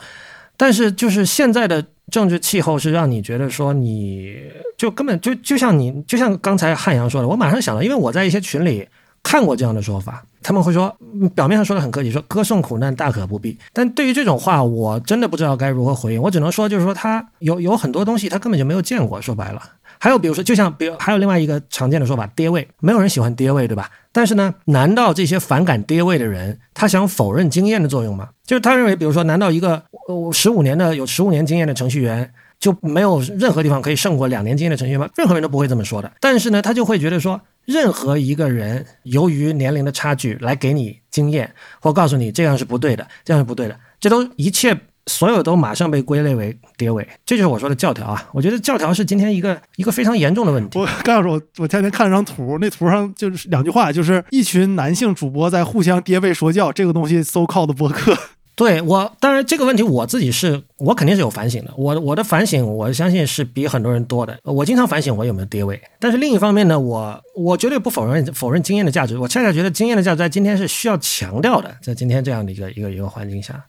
但是就是现在的政治气候是让你觉得说，你就根本就就像你就像刚才汉阳说的，我马上想到，因为我在一些群里看过这样的说法，他们会说，表面上说的很客气，说歌颂苦难大可不必。但对于这种话，我真的不知道该如何回应。我只能说，就是说他有有很多东西他根本就没有见过，说白了。还有比如说，就像比如还有另外一个常见的说法，爹味，没有人喜欢爹味，对吧？但是呢，难道这些反感爹味的人，他想否认经验的作用吗？就是他认为，比如说，难道一个呃十五年的有十五年经验的程序员就没有任何地方可以胜过两年经验的程序员吗？任何人都不会这么说的。但是呢，他就会觉得说，任何一个人由于年龄的差距来给你经验，或告诉你这样是不对的，这样是不对的，这都一切。所有都马上被归类为跌位，这就是我说的教条啊！我觉得教条是今天一个一个非常严重的问题。我告诉我，我前天看了张图，那图上就是两句话，就是一群男性主播在互相跌位说教，这个东西 so called 播客。对我，当然这个问题我自己是我肯定是有反省的。我我的反省，我相信是比很多人多的。我经常反省我有没有跌位，但是另一方面呢，我我绝对不否认否认经验的价值。我恰恰觉得经验的价值在今天是需要强调的，在今天这样的一个一个一个环境下。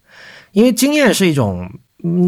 因为经验是一种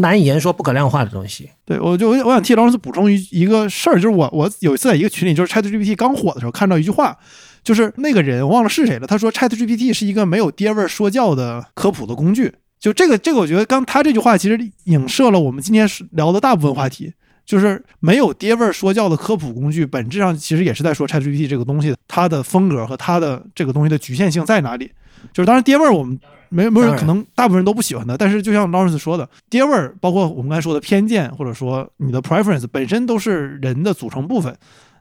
难以言说、不可量化的东西。对，我就我想替劳斯补充一一个事儿，就是我我有一次在一个群里，就是 ChatGPT 刚火的时候，看到一句话，就是那个人我忘了是谁了，他说 ChatGPT 是一个没有爹味儿说教的科普的工具。就这个这个，我觉得刚他这句话其实影射了我们今天聊的大部分话题，就是没有爹味儿说教的科普工具，本质上其实也是在说 ChatGPT 这个东西它的风格和它的这个东西的局限性在哪里。就是当然爹味儿我们。没没有可能大部分人都不喜欢的，但是就像 Lawrence 说的，爹味儿，包括我们刚才说的偏见，或者说你的 preference 本身都是人的组成部分。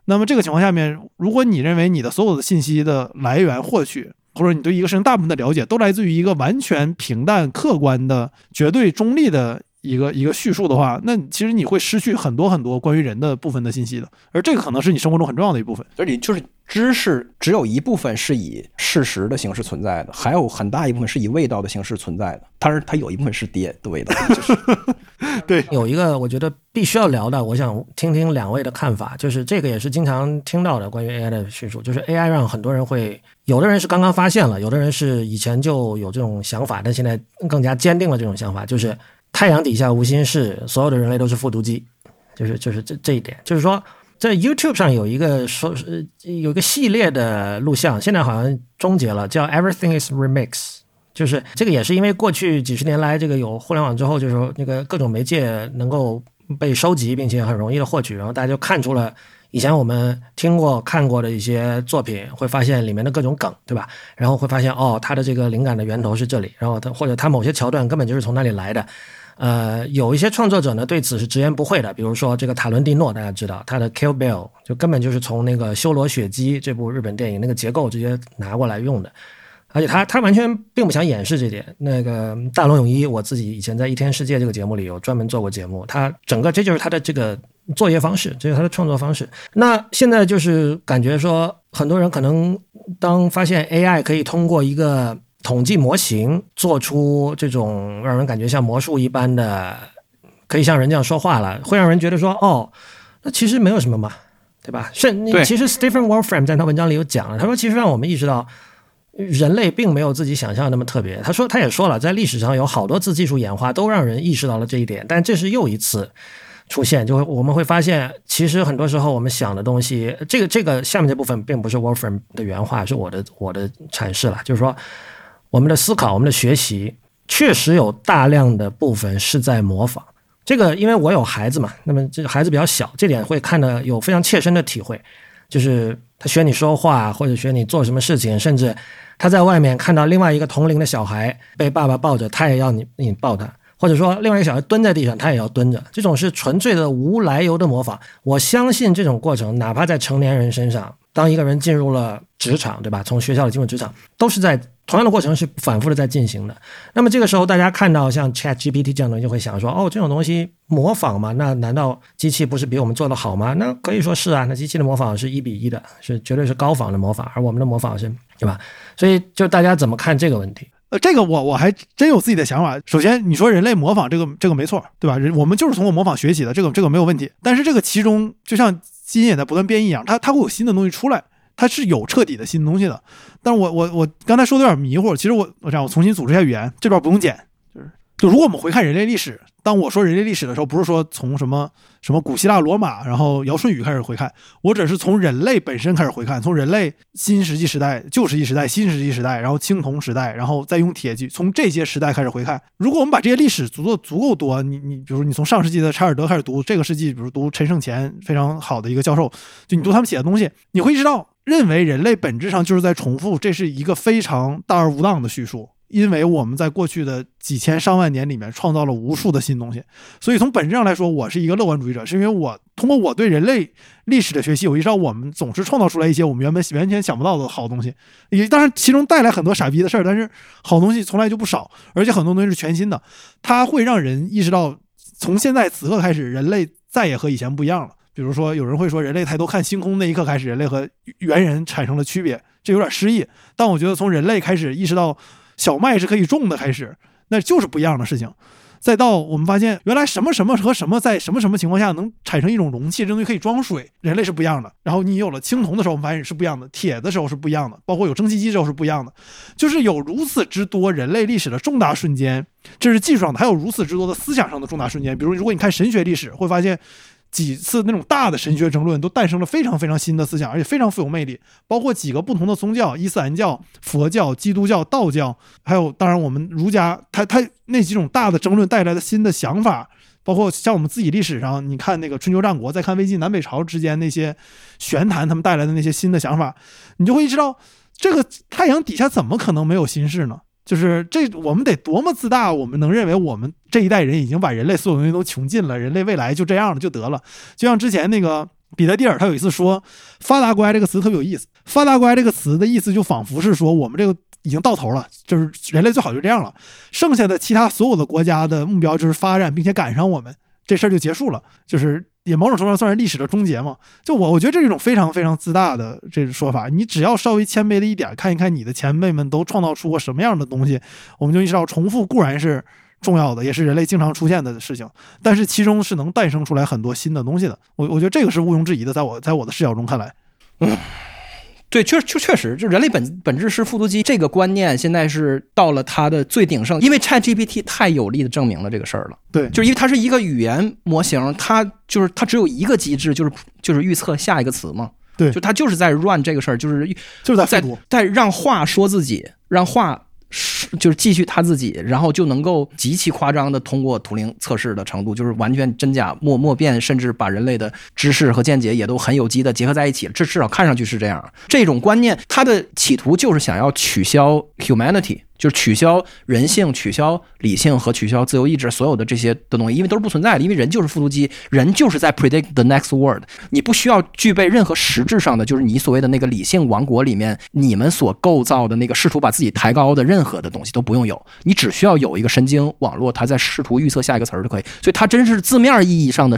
那么这个情况下面，如果你认为你的所有的信息的来源获取，或者你对一个事情大部分的了解都来自于一个完全平淡、客观的、绝对中立的。一个一个叙述的话，那其实你会失去很多很多关于人的部分的信息的，而这个可能是你生活中很重要的一部分。而你就是知识，只有一部分是以事实的形式存在的，还有很大一部分是以味道的形式存在的。当然，它有一部分是爹的味道。对，有一个我觉得必须要聊的，我想听听两位的看法，就是这个也是经常听到的关于 AI 的叙述，就是 AI 让很多人会，有的人是刚刚发现了，有的人是以前就有这种想法，但现在更加坚定了这种想法，就是。太阳底下无心事，所有的人类都是复读机，就是就是这这一点，就是说在 YouTube 上有一个说是有一个系列的录像，现在好像终结了，叫 Everything is Remix，就是这个也是因为过去几十年来这个有互联网之后，就是说那个各种媒介能够被收集，并且很容易的获取，然后大家就看出了以前我们听过看过的一些作品，会发现里面的各种梗，对吧？然后会发现哦，它的这个灵感的源头是这里，然后它或者它某些桥段根本就是从那里来的。呃，有一些创作者呢对此是直言不讳的，比如说这个塔伦蒂诺，大家知道他的《Kill Bill》就根本就是从那个《修罗血姬》这部日本电影那个结构直接拿过来用的，而且他他完全并不想掩饰这点。那个大龙泳衣，我自己以前在《一天世界》这个节目里有专门做过节目，他整个这就是他的这个作业方式，这是他的创作方式。那现在就是感觉说，很多人可能当发现 AI 可以通过一个。统计模型做出这种让人感觉像魔术一般的，可以像人这样说话了，会让人觉得说，哦，那其实没有什么嘛，对吧？是，其实 Stephen Wolfram 在他文章里有讲了，他说，其实让我们意识到，人类并没有自己想象那么特别。他说，他也说了，在历史上有好多次技术演化都让人意识到了这一点，但这是又一次出现，就会我们会发现，其实很多时候我们想的东西，这个这个下面这部分并不是 Wolfram 的原话，是我的我的阐释了，就是说。我们的思考，我们的学习，确实有大量的部分是在模仿。这个，因为我有孩子嘛，那么这个孩子比较小，这点会看得有非常切身的体会，就是他学你说话，或者学你做什么事情，甚至他在外面看到另外一个同龄的小孩被爸爸抱着，他也要你你抱他，或者说另外一个小孩蹲在地上，他也要蹲着，这种是纯粹的无来由的模仿。我相信这种过程，哪怕在成年人身上，当一个人进入了职场，对吧？从学校里进入职场，都是在。同样的过程是反复的在进行的。那么这个时候，大家看到像 Chat GPT 这样的，就会想说：哦，这种东西模仿嘛？那难道机器不是比我们做的好吗？那可以说是啊。那机器的模仿是一比一的，是绝对是高仿的模仿，而我们的模仿是，对吧？所以就大家怎么看这个问题？呃，这个我我还真有自己的想法。首先，你说人类模仿这个这个没错，对吧？人我们就是通过模仿学习的，这个这个没有问题。但是这个其中，就像基因也在不断变异一样，它它会有新的东西出来。它是有彻底的新东西的，但是我我我刚才说的有点迷糊。其实我我这样，我重新组织一下语言，这边不用剪。就是就如果我们回看人类历史，当我说人类历史的时候，不是说从什么什么古希腊罗马，然后尧舜禹开始回看，我只是从人类本身开始回看，从人类新石器时代、旧石器时代、新石器时代，然后青铜时代，然后再用铁器，从这些时代开始回看。如果我们把这些历史读的足够多，你你比如你从上世纪的查尔德开始读，这个世纪比如读陈胜乾非常好的一个教授，就你读他们写的东西，你会知道。认为人类本质上就是在重复，这是一个非常大而无当的叙述，因为我们在过去的几千上万年里面创造了无数的新东西，所以从本质上来说，我是一个乐观主义者，是因为我通过我对人类历史的学习，我意识到我们总是创造出来一些我们原本完全想不到的好东西，也当然其中带来很多傻逼的事儿，但是好东西从来就不少，而且很多东西是全新的，它会让人意识到，从现在此刻开始，人类再也和以前不一样了。比如说，有人会说，人类抬头看星空那一刻开始，人类和猿人产生了区别，这有点失意。但我觉得，从人类开始意识到小麦是可以种的开始，那就是不一样的事情。再到我们发现，原来什么什么和什么在什么什么情况下能产生一种容器，这东西可以装水，人类是不一样的。然后你有了青铜的时候，我们发现是不一样的；铁的时候是不一样的，包括有蒸汽机之后是不一样的。就是有如此之多人类历史的重大瞬间，这是技术上的；还有如此之多的思想上的重大瞬间。比如，如果你看神学历史，会发现。几次那种大的神学争论，都诞生了非常非常新的思想，而且非常富有魅力。包括几个不同的宗教：伊斯兰教、佛教、基督教、道教，还有当然我们儒家。他他那几种大的争论带来的新的想法，包括像我们自己历史上，你看那个春秋战国，再看魏晋南北朝之间那些玄谈，他们带来的那些新的想法，你就会知道，这个太阳底下怎么可能没有心事呢？就是这，我们得多么自大，我们能认为我们这一代人已经把人类所有东西都穷尽了，人类未来就这样了就得了。就像之前那个彼得蒂尔，他有一次说“发达国家”这个词特别有意思，“发达国家”这个词的意思就仿佛是说我们这个已经到头了，就是人类最好就这样了，剩下的其他所有的国家的目标就是发展并且赶上我们，这事儿就结束了，就是。也某种程度上算是历史的终结嘛？就我，我觉得这是一种非常非常自大的这种说法。你只要稍微谦卑的一点，看一看你的前辈们都创造出过什么样的东西，我们就意识到重复固然是重要的，也是人类经常出现的事情，但是其中是能诞生出来很多新的东西的。我我觉得这个是毋庸置疑的，在我在我的视角中看来，嗯。对，确确确实，就人类本本质是复读机这个观念，现在是到了它的最鼎盛，因为 Chat GPT 太有力的证明了这个事儿了。对，就是因为它是一个语言模型，它就是它只有一个机制，就是就是预测下一个词嘛。对，就它就是在 run 这个事儿，就是就是在在在让话说自己，让话。是，就是继续他自己，然后就能够极其夸张的通过图灵测试的程度，就是完全真假莫莫辨，甚至把人类的知识和见解也都很有机的结合在一起。这至少看上去是这样。这种观念，他的企图就是想要取消 humanity。就是取消人性、取消理性和取消自由意志，所有的这些的东西，因为都是不存在的。因为人就是复读机，人就是在 predict the next word。你不需要具备任何实质上的，就是你所谓的那个理性王国里面你们所构造的那个试图把自己抬高的任何的东西都不用有，你只需要有一个神经网络，它在试图预测下一个词儿就可以。所以它真是字面意义上的。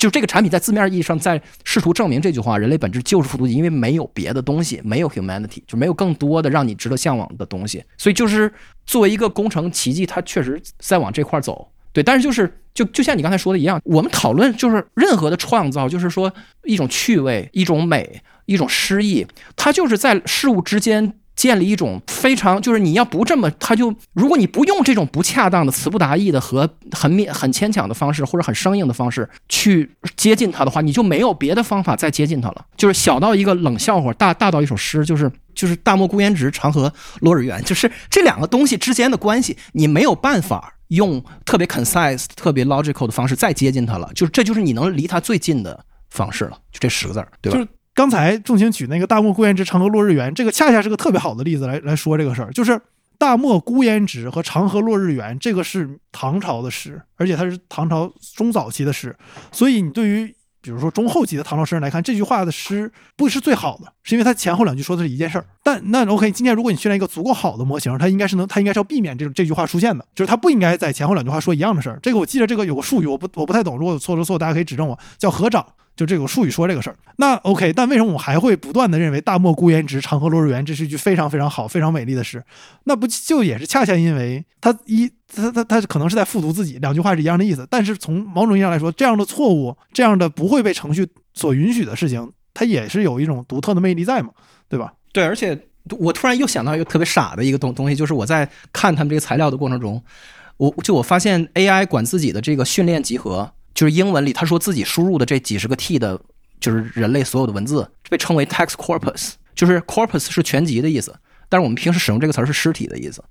就这个产品在字面意义上在试图证明这句话：人类本质就是复读机，因为没有别的东西，没有 humanity，就没有更多的让你值得向往的东西。所以就是作为一个工程奇迹，它确实在往这块走。对，但是就是就就像你刚才说的一样，我们讨论就是任何的创造，就是说一种趣味、一种美、一种诗意，它就是在事物之间。建立一种非常就是你要不这么，他就如果你不用这种不恰当的、词不达意的和很勉很牵强的方式，或者很生硬的方式去接近他的话，你就没有别的方法再接近他了。就是小到一个冷笑话，大大到一首诗，就是就是大漠孤烟直，长河落日圆，就是这两个东西之间的关系，你没有办法用特别 concise、特别 logical 的方式再接近他了。就是这就是你能离他最近的方式了，就这十个字儿，对吧？刚才仲卿举那个“大漠孤烟直，长河落日圆”，这个恰恰是个特别好的例子来来说这个事儿。就是“大漠孤烟直”和“长河落日圆”，这个是唐朝的诗，而且它是唐朝中早期的诗，所以你对于比如说中后期的唐朝诗人来看，这句话的诗不是最好的，是因为它前后两句说的是一件事儿。但那 OK，今天如果你训练一个足够好的模型，它应该是能，它应该是要避免这种这句话出现的，就是它不应该在前后两句话说一样的事儿。这个我记得这个有个术语，我不我不太懂，如果有错了错，大家可以指正我，叫合掌。就这个术语说这个事儿，那 OK，但为什么我还会不断的认为“大漠孤烟直，长河落日圆”这是一句非常非常好、非常美丽的诗？那不就也是恰恰因为他一他他他可能是在复读自己，两句话是一样的意思，但是从某种意义上来说，这样的错误、这样的不会被程序所允许的事情，它也是有一种独特的魅力在嘛，对吧？对，而且我突然又想到一个特别傻的一个东东西，就是我在看他们这个材料的过程中，我就我发现 AI 管自己的这个训练集合。就是英文里他说自己输入的这几十个 T 的，就是人类所有的文字被称为 text corpus，就是 corpus 是全集的意思，但是我们平时使用这个词儿是尸体的意思，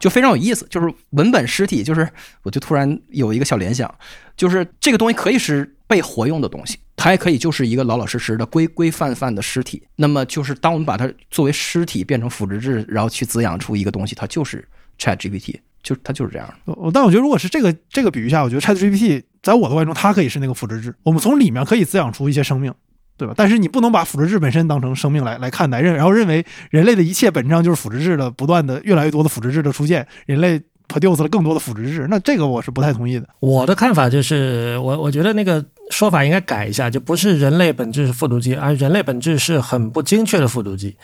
就非常有意思。就是文本尸体，就是我就突然有一个小联想，就是这个东西可以是被活用的东西，它也可以就是一个老老实实的规规范范的尸体。那么就是当我们把它作为尸体变成腐殖质，然后去滋养出一个东西，它就是 Chat GPT。就它就是这样。我但我觉得，如果是这个这个比喻下，我觉得 Chat GPT 在我的观中，它可以是那个腐殖质，我们从里面可以滋养出一些生命，对吧？但是你不能把腐殖质本身当成生命来来看待，认然后认为人类的一切本质上就是腐殖质的不断的越来越多的腐殖质的出现，人类 produce 了更多的腐殖质，那这个我是不太同意的。我的看法就是，我我觉得那个说法应该改一下，就不是人类本质是复读机，而人类本质是很不精确的复读机。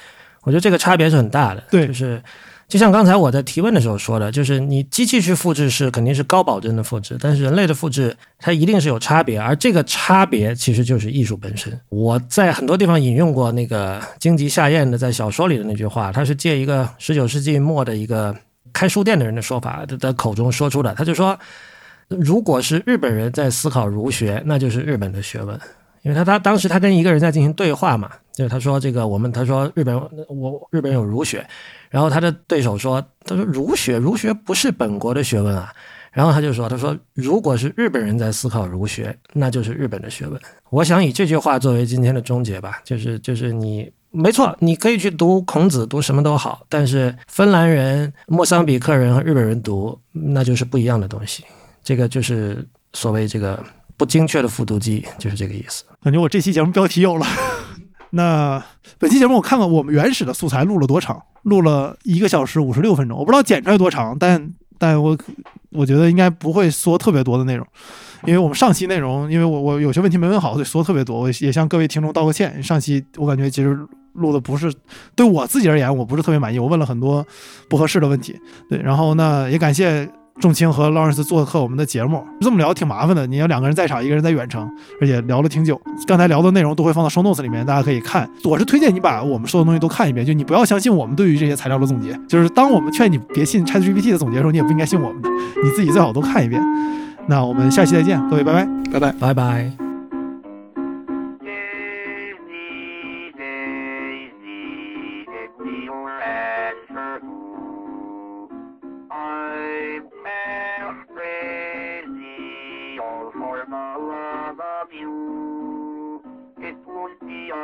我觉得这个差别是很大的。对，就是。就像刚才我在提问的时候说的，就是你机器去复制是肯定是高保真的复制，但是人类的复制它一定是有差别，而这个差别其实就是艺术本身。我在很多地方引用过那个荆棘夏彦的在小说里的那句话，他是借一个十九世纪末的一个开书店的人的说法的口中说出的，他就说，如果是日本人在思考儒学，那就是日本的学问。因为他他当时他跟一个人在进行对话嘛，就是他说这个我们他说日本我日本有儒学，然后他的对手说他说儒学儒学不是本国的学问啊，然后他就说他说如果是日本人在思考儒学，那就是日本的学问。我想以这句话作为今天的终结吧，就是就是你没错，你可以去读孔子读什么都好，但是芬兰人、莫桑比克人和日本人读那就是不一样的东西，这个就是所谓这个。不精确的复读机就是这个意思。感觉我这期节目标题有了。那本期节目我看看我们原始的素材录了多长，录了一个小时五十六分钟。我不知道剪出来多长，但但我我觉得应该不会缩特别多的内容，因为我们上期内容，因为我我有些问题没问好，所以缩特别多。我也向各位听众道个歉。上期我感觉其实录的不是对我自己而言，我不是特别满意。我问了很多不合适的问题。对，然后呢，也感谢。仲卿和劳伦斯做客我们的节目，这么聊挺麻烦的。你要两个人在场，一个人在远程，而且聊了挺久。刚才聊的内容都会放到 show notes 里面，大家可以看。我是推荐你把我们说的东西都看一遍，就你不要相信我们对于这些材料的总结。就是当我们劝你别信 ChatGPT 的总结的时候，你也不应该信我们的，你自己最好都看一遍。那我们下期再见，各位，拜拜，拜拜，拜拜。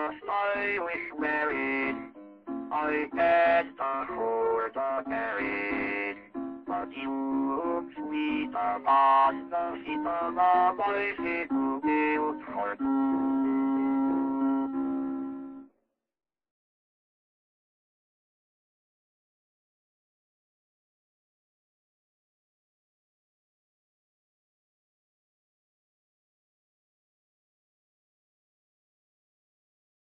I wish married. I had a whore the married. But you sweet upon the feet of my feet, you hurt.